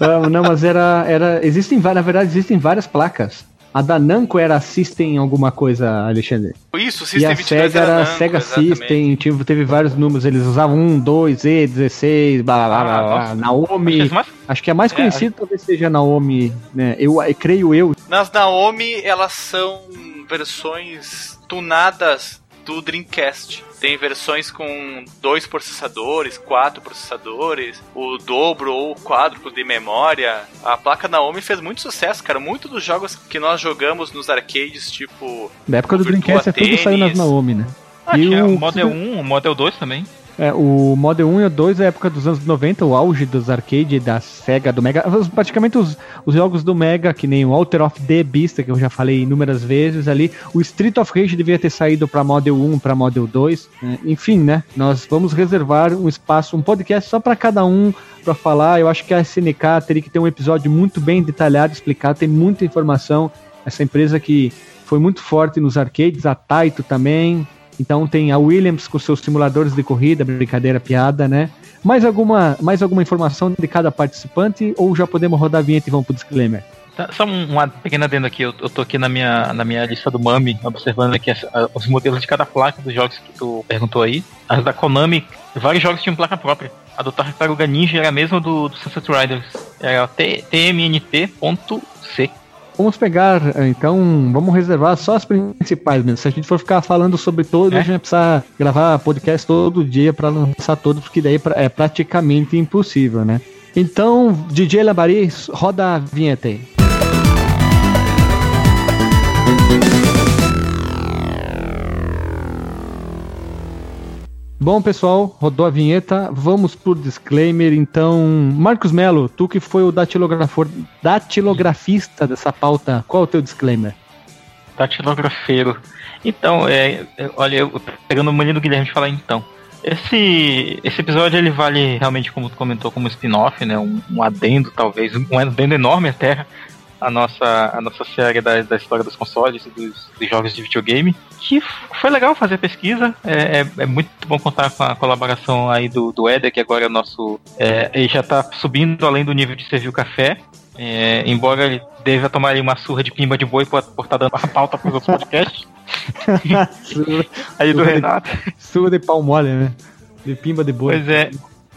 Ah, não, mas era, era. Existem várias, na verdade, existem várias placas. A da Namco era System alguma coisa, Alexandre. Isso, o e System a 22 Sega era Namco, Sega exatamente. System, tive, teve vários números, eles usavam 1, 2, Z, 16, blá blá blá, Ah, blá, blá. nossa. Naomi. Acho que as mais- Acho que a mais É, conhecida talvez seja Naomi, né? Eu, eu creio eu. Nas Naomi, elas são versões tunadas do Dreamcast. Tem versões com dois processadores, quatro processadores, o dobro ou o quádruplo de memória. A placa Naomi fez muito sucesso, cara. Muitos dos jogos que nós jogamos nos arcades, tipo Na época do Virtua Dreamcast é tudo saiu nas. Naomi, né? Ah, E o Model 1, o Model 2 também. É, o Model 1 e o 2 é a época dos anos 90, o auge dos arcade da Sega, do Mega. Praticamente os, os jogos do Mega, que nem o Alter of the Beast, que eu já falei inúmeras vezes ali. O Street of Rage devia ter saído para Model 1, para Model 2. né? Enfim, né? Nós vamos reservar um espaço, um podcast só para cada um para falar. Eu acho que a SNK teria que ter um episódio muito bem detalhado, explicado, tem muita informação. Essa empresa que foi muito forte nos arcades, a Taito também. Então tem a Williams com seus simuladores de corrida, brincadeira, piada, né? Mais alguma, mais alguma informação de cada participante ou já podemos rodar a vinheta e vamos pro disclaimer? Tá, Só um- uma pequena adendo aqui, eu, tô aqui na minha, na minha lista do Mami, observando aqui as- os modelos de cada placa dos jogos que tu perguntou aí. As da Konami, vários jogos tinham placa própria. A do Tartaruga Ninja era a mesma do, do Sunset Riders. Era TMNT.C. Vamos pegar, eh, então, vamos reservar só as principais mesmo. Se a gente for ficar falando sobre todas, É. a gente vai precisar gravar podcast todo dia para lançar todos, porque daí é praticamente impossível, né? Então, DJ Lambari, roda a vinheta aí. Bom, pessoal, rodou a vinheta. Vamos pro disclaimer. Então, Marcos Melo, tu que foi o datilografista dessa pauta, qual é o teu disclaimer? Datilografeiro. Então, é, é, olha, eu, pegando o mania do Guilherme de falar então. Esse, esse episódio ele vale realmente, como tu comentou, como spin-off, né? Um, um adendo, talvez, um adendo enorme até a nossa, a nossa série da, da história dos consoles e dos, dos jogos de videogame. Que foi legal fazer a pesquisa. É, é, é muito bom contar com a colaboração aí do, do Éder, que agora é o nosso. É, ele já tá subindo além do nível de servir o café. É, embora ele deva tomar uma surra de pimba de boi por estar dando a pauta para os outros podcasts. aí do Renato. Sua de pau mole, né? De pimba de boi. Pois é.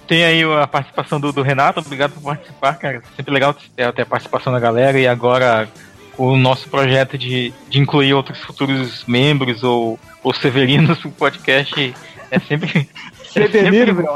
Tem aí a participação do, do Renato, obrigado por participar, cara. Sempre legal ter, ter a participação da galera e agora o nosso projeto de, de incluir outros futuros membros ou, ou severinos pro podcast é sempre. É sempre, Sedeniro.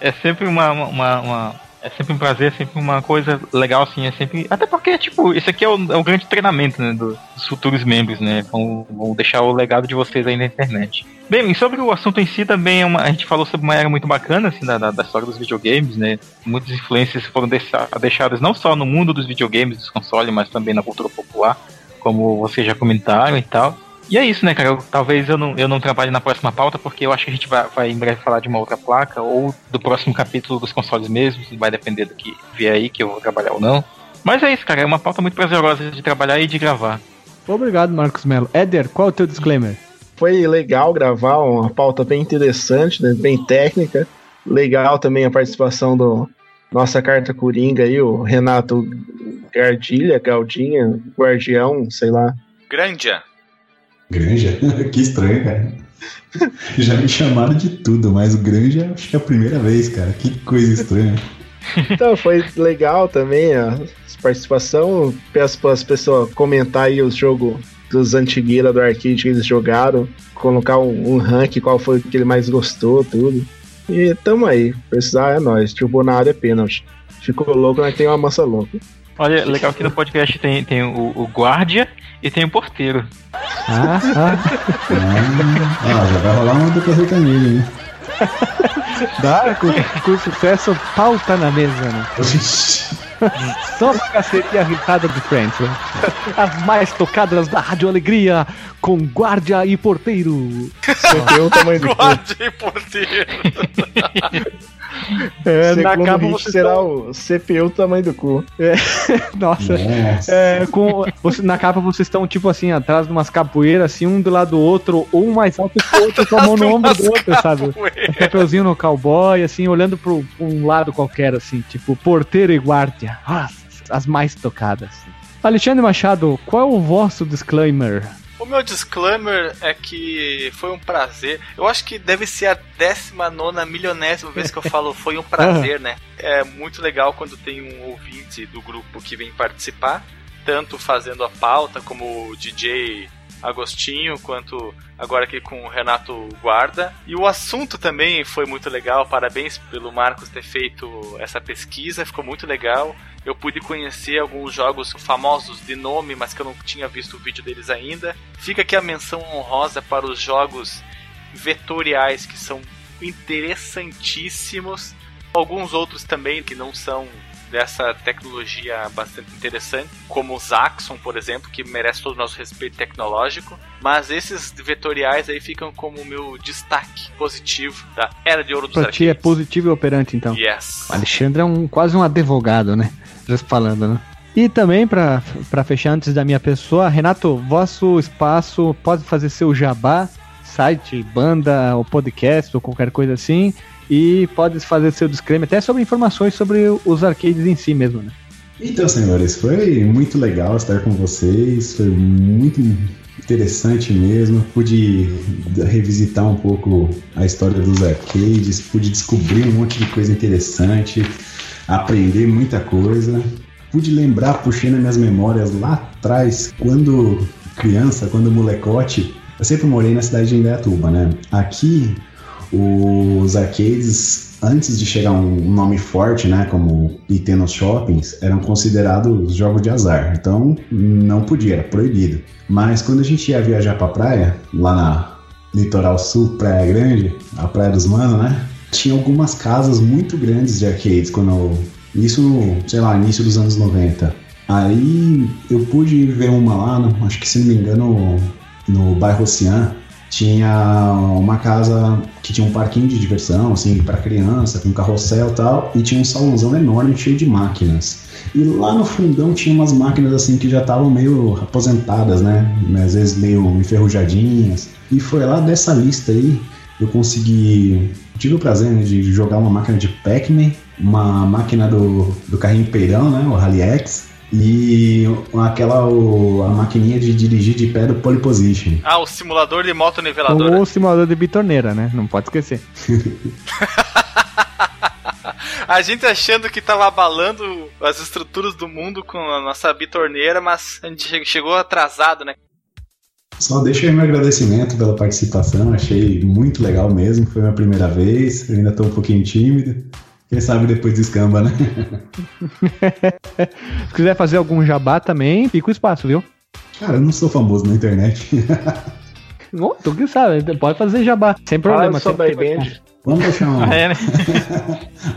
é sempre uma, uma, uma- É sempre um prazer, é sempre uma coisa legal, assim, é sempre. Até porque, tipo, isso aqui é o, é o grande treinamento, né, do- dos futuros membros, né? Vão, vão deixar o legado de vocês aí na internet. Bem, sobre o assunto em si também, é uma- a gente falou sobre uma era muito bacana, assim, da, da, da história dos videogames, né? Muitas influências foram deixa- deixadas não só no mundo dos videogames, dos consoles, mas também na cultura popular, como vocês já comentaram e tal. E é isso, né, cara? Eu- talvez eu não, eu não trabalhe na próxima pauta, porque eu acho que a gente vai, vai em breve falar de uma outra placa, ou do próximo capítulo dos consoles mesmos, vai depender do que vier aí, que eu vou trabalhar ou não. Mas é isso, cara, é uma pauta muito prazerosa de trabalhar e de gravar. Obrigado, Marcos Melo. Éder, qual é o teu disclaimer? Foi legal gravar uma pauta bem interessante, né, bem técnica. Legal também a participação do nossa carta coringa aí, o Renato Gardilha, Galdinha, Guardião, sei lá. Grândia. Granja? que estranho, cara. Já me chamaram de tudo, mas o Granja acho que é a primeira vez, cara. Que coisa estranha. Então foi legal também a participação. Peço para as pessoas comentar aí os jogos dos antigueira do arcade que eles jogaram, colocar um, um rank, qual foi o que ele mais gostou, tudo. E tamo aí, precisar é nós. Tipo, na área é pênalti. Ficou louco, mas tem uma mansa louca. Olha, legal que no podcast tem, tem o, o guardia e tem o porteiro. Ah, ah. Ah, já vai rolar uma dupla sertaneja, né? Dá, com, com sucesso, pauta na mesa, né? Só uma caceria irritada de Friends, né? As mais tocadas da Rádio Alegria, com guardia e porteiro. Do. Guarde e porteiro. É, na capa hit vocês será estão... o CPU tamanho do cu. Nossa. Nossa. É, com, você- na capa vocês estão, tipo assim, atrás de umas capoeiras, assim, um do lado do outro, ou um mais alto que o outro, com a mão no ombro do outro, sabe? Um chapeuzinho no cowboy, assim, olhando pro, pra um lado qualquer, assim, tipo, porteiro e guardia. Nossa, as mais tocadas. Alexandre Machado, qual é o vosso disclaimer? O meu disclaimer é que foi um prazer. Eu acho que deve ser a 19 milionésima vez que eu falo foi um prazer, né? É muito legal quando tem um ouvinte do grupo que vem participar, tanto fazendo a pauta como o DJ Agostinho, quanto agora aqui com o Renato Guarda. E o assunto também foi muito legal. Parabéns pelo Marcos ter feito essa pesquisa, ficou muito legal. Eu pude conhecer alguns jogos famosos de nome, mas que eu não tinha visto o vídeo deles ainda. Fica aqui a menção honrosa para os jogos vetoriais, que são interessantíssimos. Alguns outros também que não são dessa tecnologia bastante interessante, como o Zaxxon, por exemplo, que merece todo o nosso respeito tecnológico. Mas esses vetoriais aí ficam como o meu destaque positivo da Era de Ouro dos Pra ti é positivo e operante, então. Yes. O Alexandre é um, quase um advogado, né? Já falando, né? E também, pra fechar antes da minha pessoa, Renato, vosso espaço pode fazer seu jabá, site, banda, ou podcast, ou qualquer coisa assim, e pode fazer seu disclaimer até sobre informações sobre os arcades em si mesmo, né? Então, senhores, foi muito legal estar com vocês, foi muito interessante mesmo. Pude revisitar um pouco a história dos arcades, pude descobrir um monte de coisa interessante, aprender muita coisa. Pude lembrar, puxei nas minhas memórias lá atrás, quando criança, quando molecote. Eu sempre morei na cidade de Indaiatuba, né? Aqui, os arcades, antes de chegar um nome forte, né, como ter nos shoppings, eram considerados jogos de azar. Então, não podia, era proibido. Mas quando a gente ia viajar pra praia, lá na Litoral Sul, Praia Grande, a Praia dos Manos, né? Tinha algumas casas muito grandes de arcades, quando isso sei lá, início dos anos 90. Aí eu pude ver uma lá, acho que se não me engano, no bairro Ocean, tinha uma casa que tinha um parquinho de diversão, assim, para criança, com carrossel e tal, e tinha um salãozão enorme cheio de máquinas. E lá no fundão tinha umas máquinas assim que já estavam meio aposentadas, né? Às vezes meio enferrujadinhas. E foi lá dessa lista aí eu consegui. Tive o prazer né, de jogar uma máquina de Pac-Man, uma máquina do, do carrinho peirão, né? O Rally X. E aquela o, a maquininha de dirigir de pé do Pole Position. Ah, o simulador de moto Ou niveladora. o simulador de bitorneira, né? Não pode esquecer. A gente achando que tava abalando as estruturas do mundo com a nossa bitorneira, mas a gente che- chegou atrasado, né? Só deixo aí meu agradecimento pela participação, achei muito legal mesmo, foi minha primeira vez, eu ainda tô um pouquinho tímido. Quem sabe depois descamba, né? Se quiser fazer algum jabá também, fica o espaço, viu? Cara, eu não sou famoso na internet. Bom, tu que sabe, pode fazer jabá, sem problema. Fala sobre a sempre tem Band. Vamos deixar um, É, né?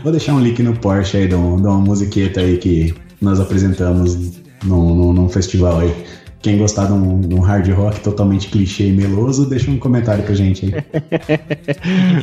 vou deixar um link no Porsche aí de, um- de uma musiqueta aí que nós apresentamos num, num, num festival aí. Quem gostar de um, de um hard rock totalmente clichê e meloso, deixa um comentário pra gente aí.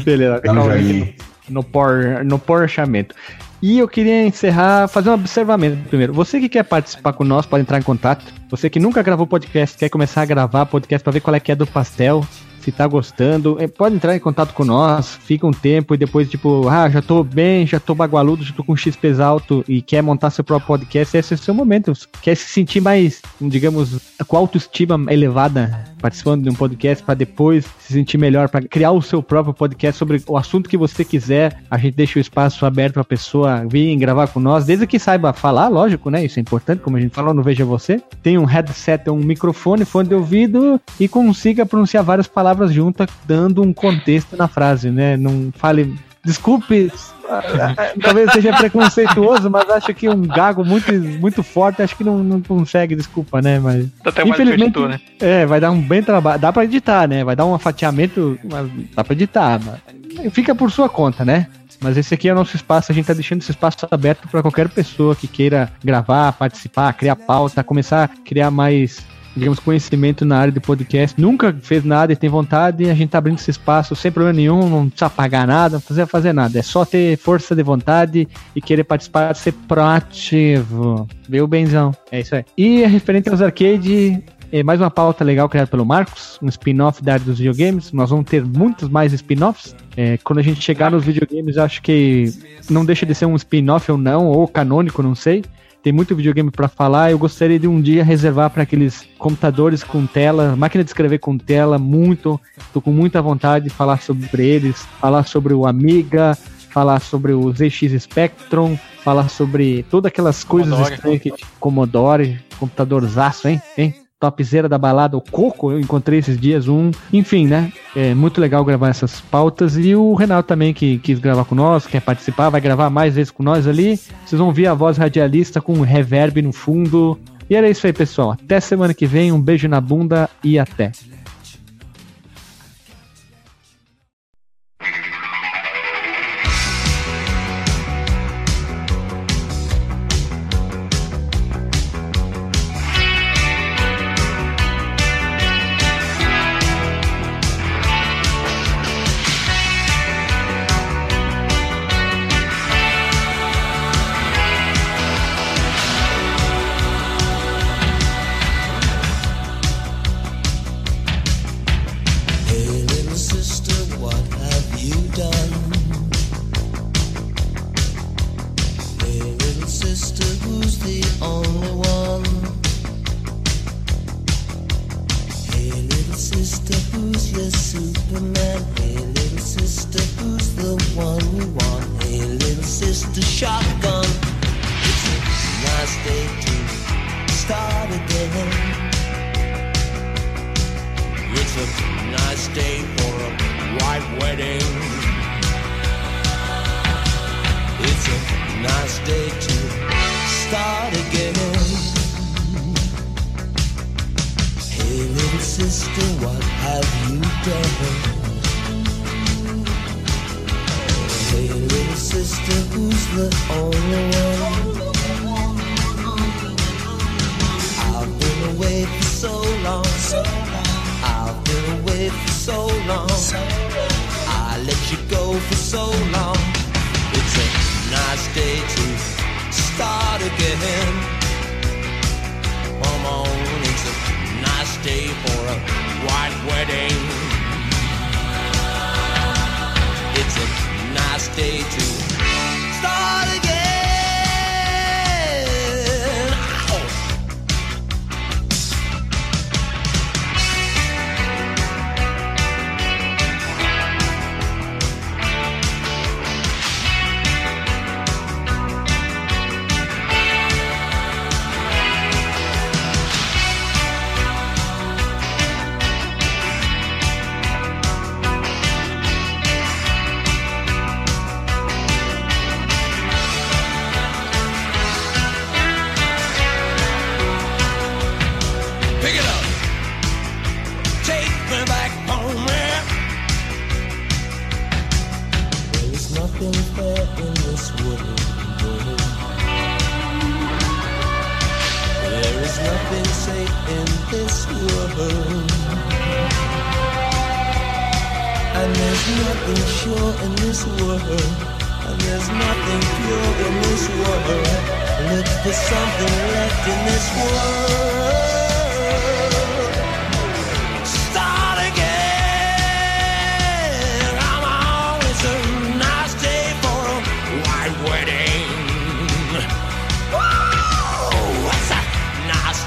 Beleza, Dá um joinha aí. No, por, no porchamento. E eu queria encerrar, fazer um observamento primeiro. Você que quer participar com nós, pode entrar em contato. Você que nunca gravou podcast, quer começar a gravar podcast para ver qual é que é do pastel, se tá gostando, eh, pode entrar em contato com nós, fica um tempo e depois, tipo, ah, já tô bem, já tô bagualudo, já tô com XP alto e quer montar seu próprio podcast, esse é o seu momento. Quer se sentir mais, digamos, com autoestima elevada participando de um podcast para depois se sentir melhor, para criar o seu próprio podcast sobre o assunto que você quiser. A gente deixa o espaço aberto para pessoa vir gravar com nós, desde que saiba falar, lógico, né? Isso é importante, como a gente falou no Veja Você. Tem um headset, um microfone, fone de ouvido e consiga pronunciar várias palavras juntas, dando um contexto na frase, né? Não fale. Desculpe, talvez seja preconceituoso, mas acho que um gago muito, muito forte, acho que não, não consegue, desculpa, né? Mas até mais Infelizmente- editor, né? é, vai dar um bem trabalho. Dá pra editar, né? Vai dar um fatiamento, mas dá pra editar. Mas fica por sua conta, né? Mas esse aqui é o nosso espaço, a gente tá deixando esse espaço aberto para qualquer pessoa que queira gravar, participar, criar pauta, começar a criar mais, digamos, conhecimento na área de podcast. Nunca fez nada e tem vontade, a gente tá abrindo esse espaço sem problema nenhum, não precisa pagar nada, não precisa fazer nada. É só ter força de vontade e querer participar, ser proativo. Viu, Benzão? É isso aí. E referente aos arcade, é mais uma pauta legal criada pelo Marcos, um spin-off da área dos videogames. Nós vamos ter muitos mais spin-offs. É, quando a gente chegar nos videogames, acho que não deixa de ser um spin-off ou não, ou canônico, não sei. Tem muito videogame para falar. Eu gostaria de um dia reservar para aqueles computadores com tela, máquina de escrever com tela, muito. Tô com muita vontade de falar sobre eles, falar sobre o Amiga, falar sobre o ZX Spectrum, falar sobre todas aquelas coisas Commodore. estranhas que Commodore, computadorzaço, hein? hein? Topzera da balada, o Coco, eu encontrei esses dias um. Enfim, né? É muito legal gravar essas pautas. E o Renato também, que quis gravar com nós, quer participar, vai gravar mais vezes com nós ali. Vocês vão ver a voz radialista com reverb no fundo. E era isso aí, pessoal. Até semana que vem. Um beijo na bunda e até.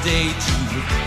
Day to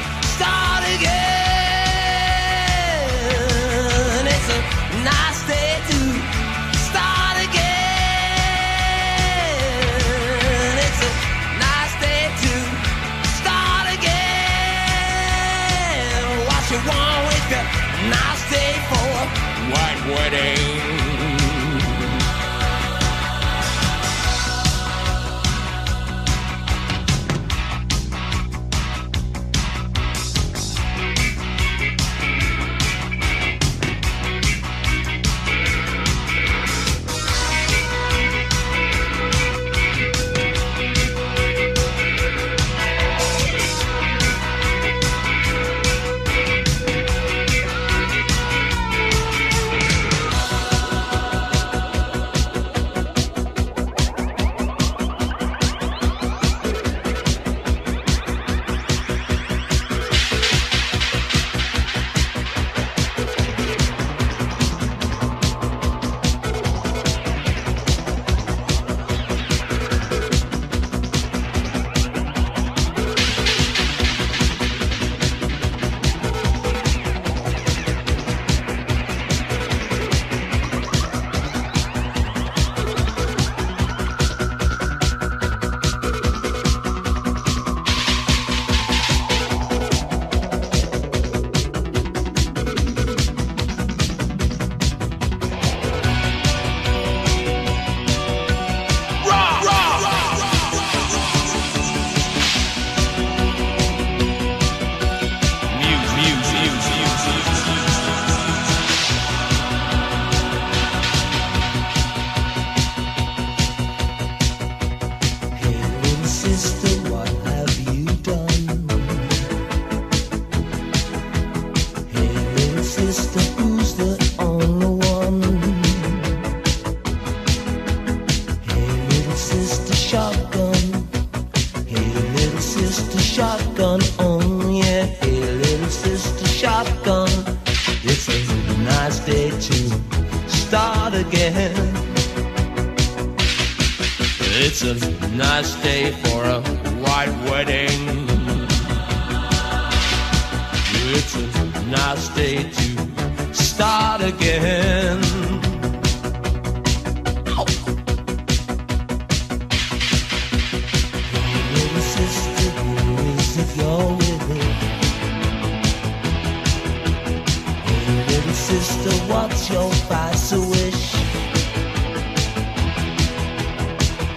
what's your vice wish.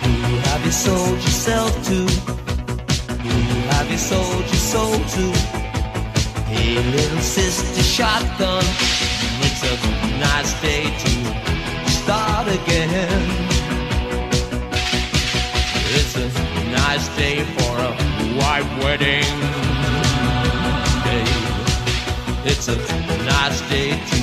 Who have you sold yourself to? Who have you sold your soul to? Hey, little sister shotgun, it's a nice day to start again. It's a nice day for a white wedding. Day. It's a nice day to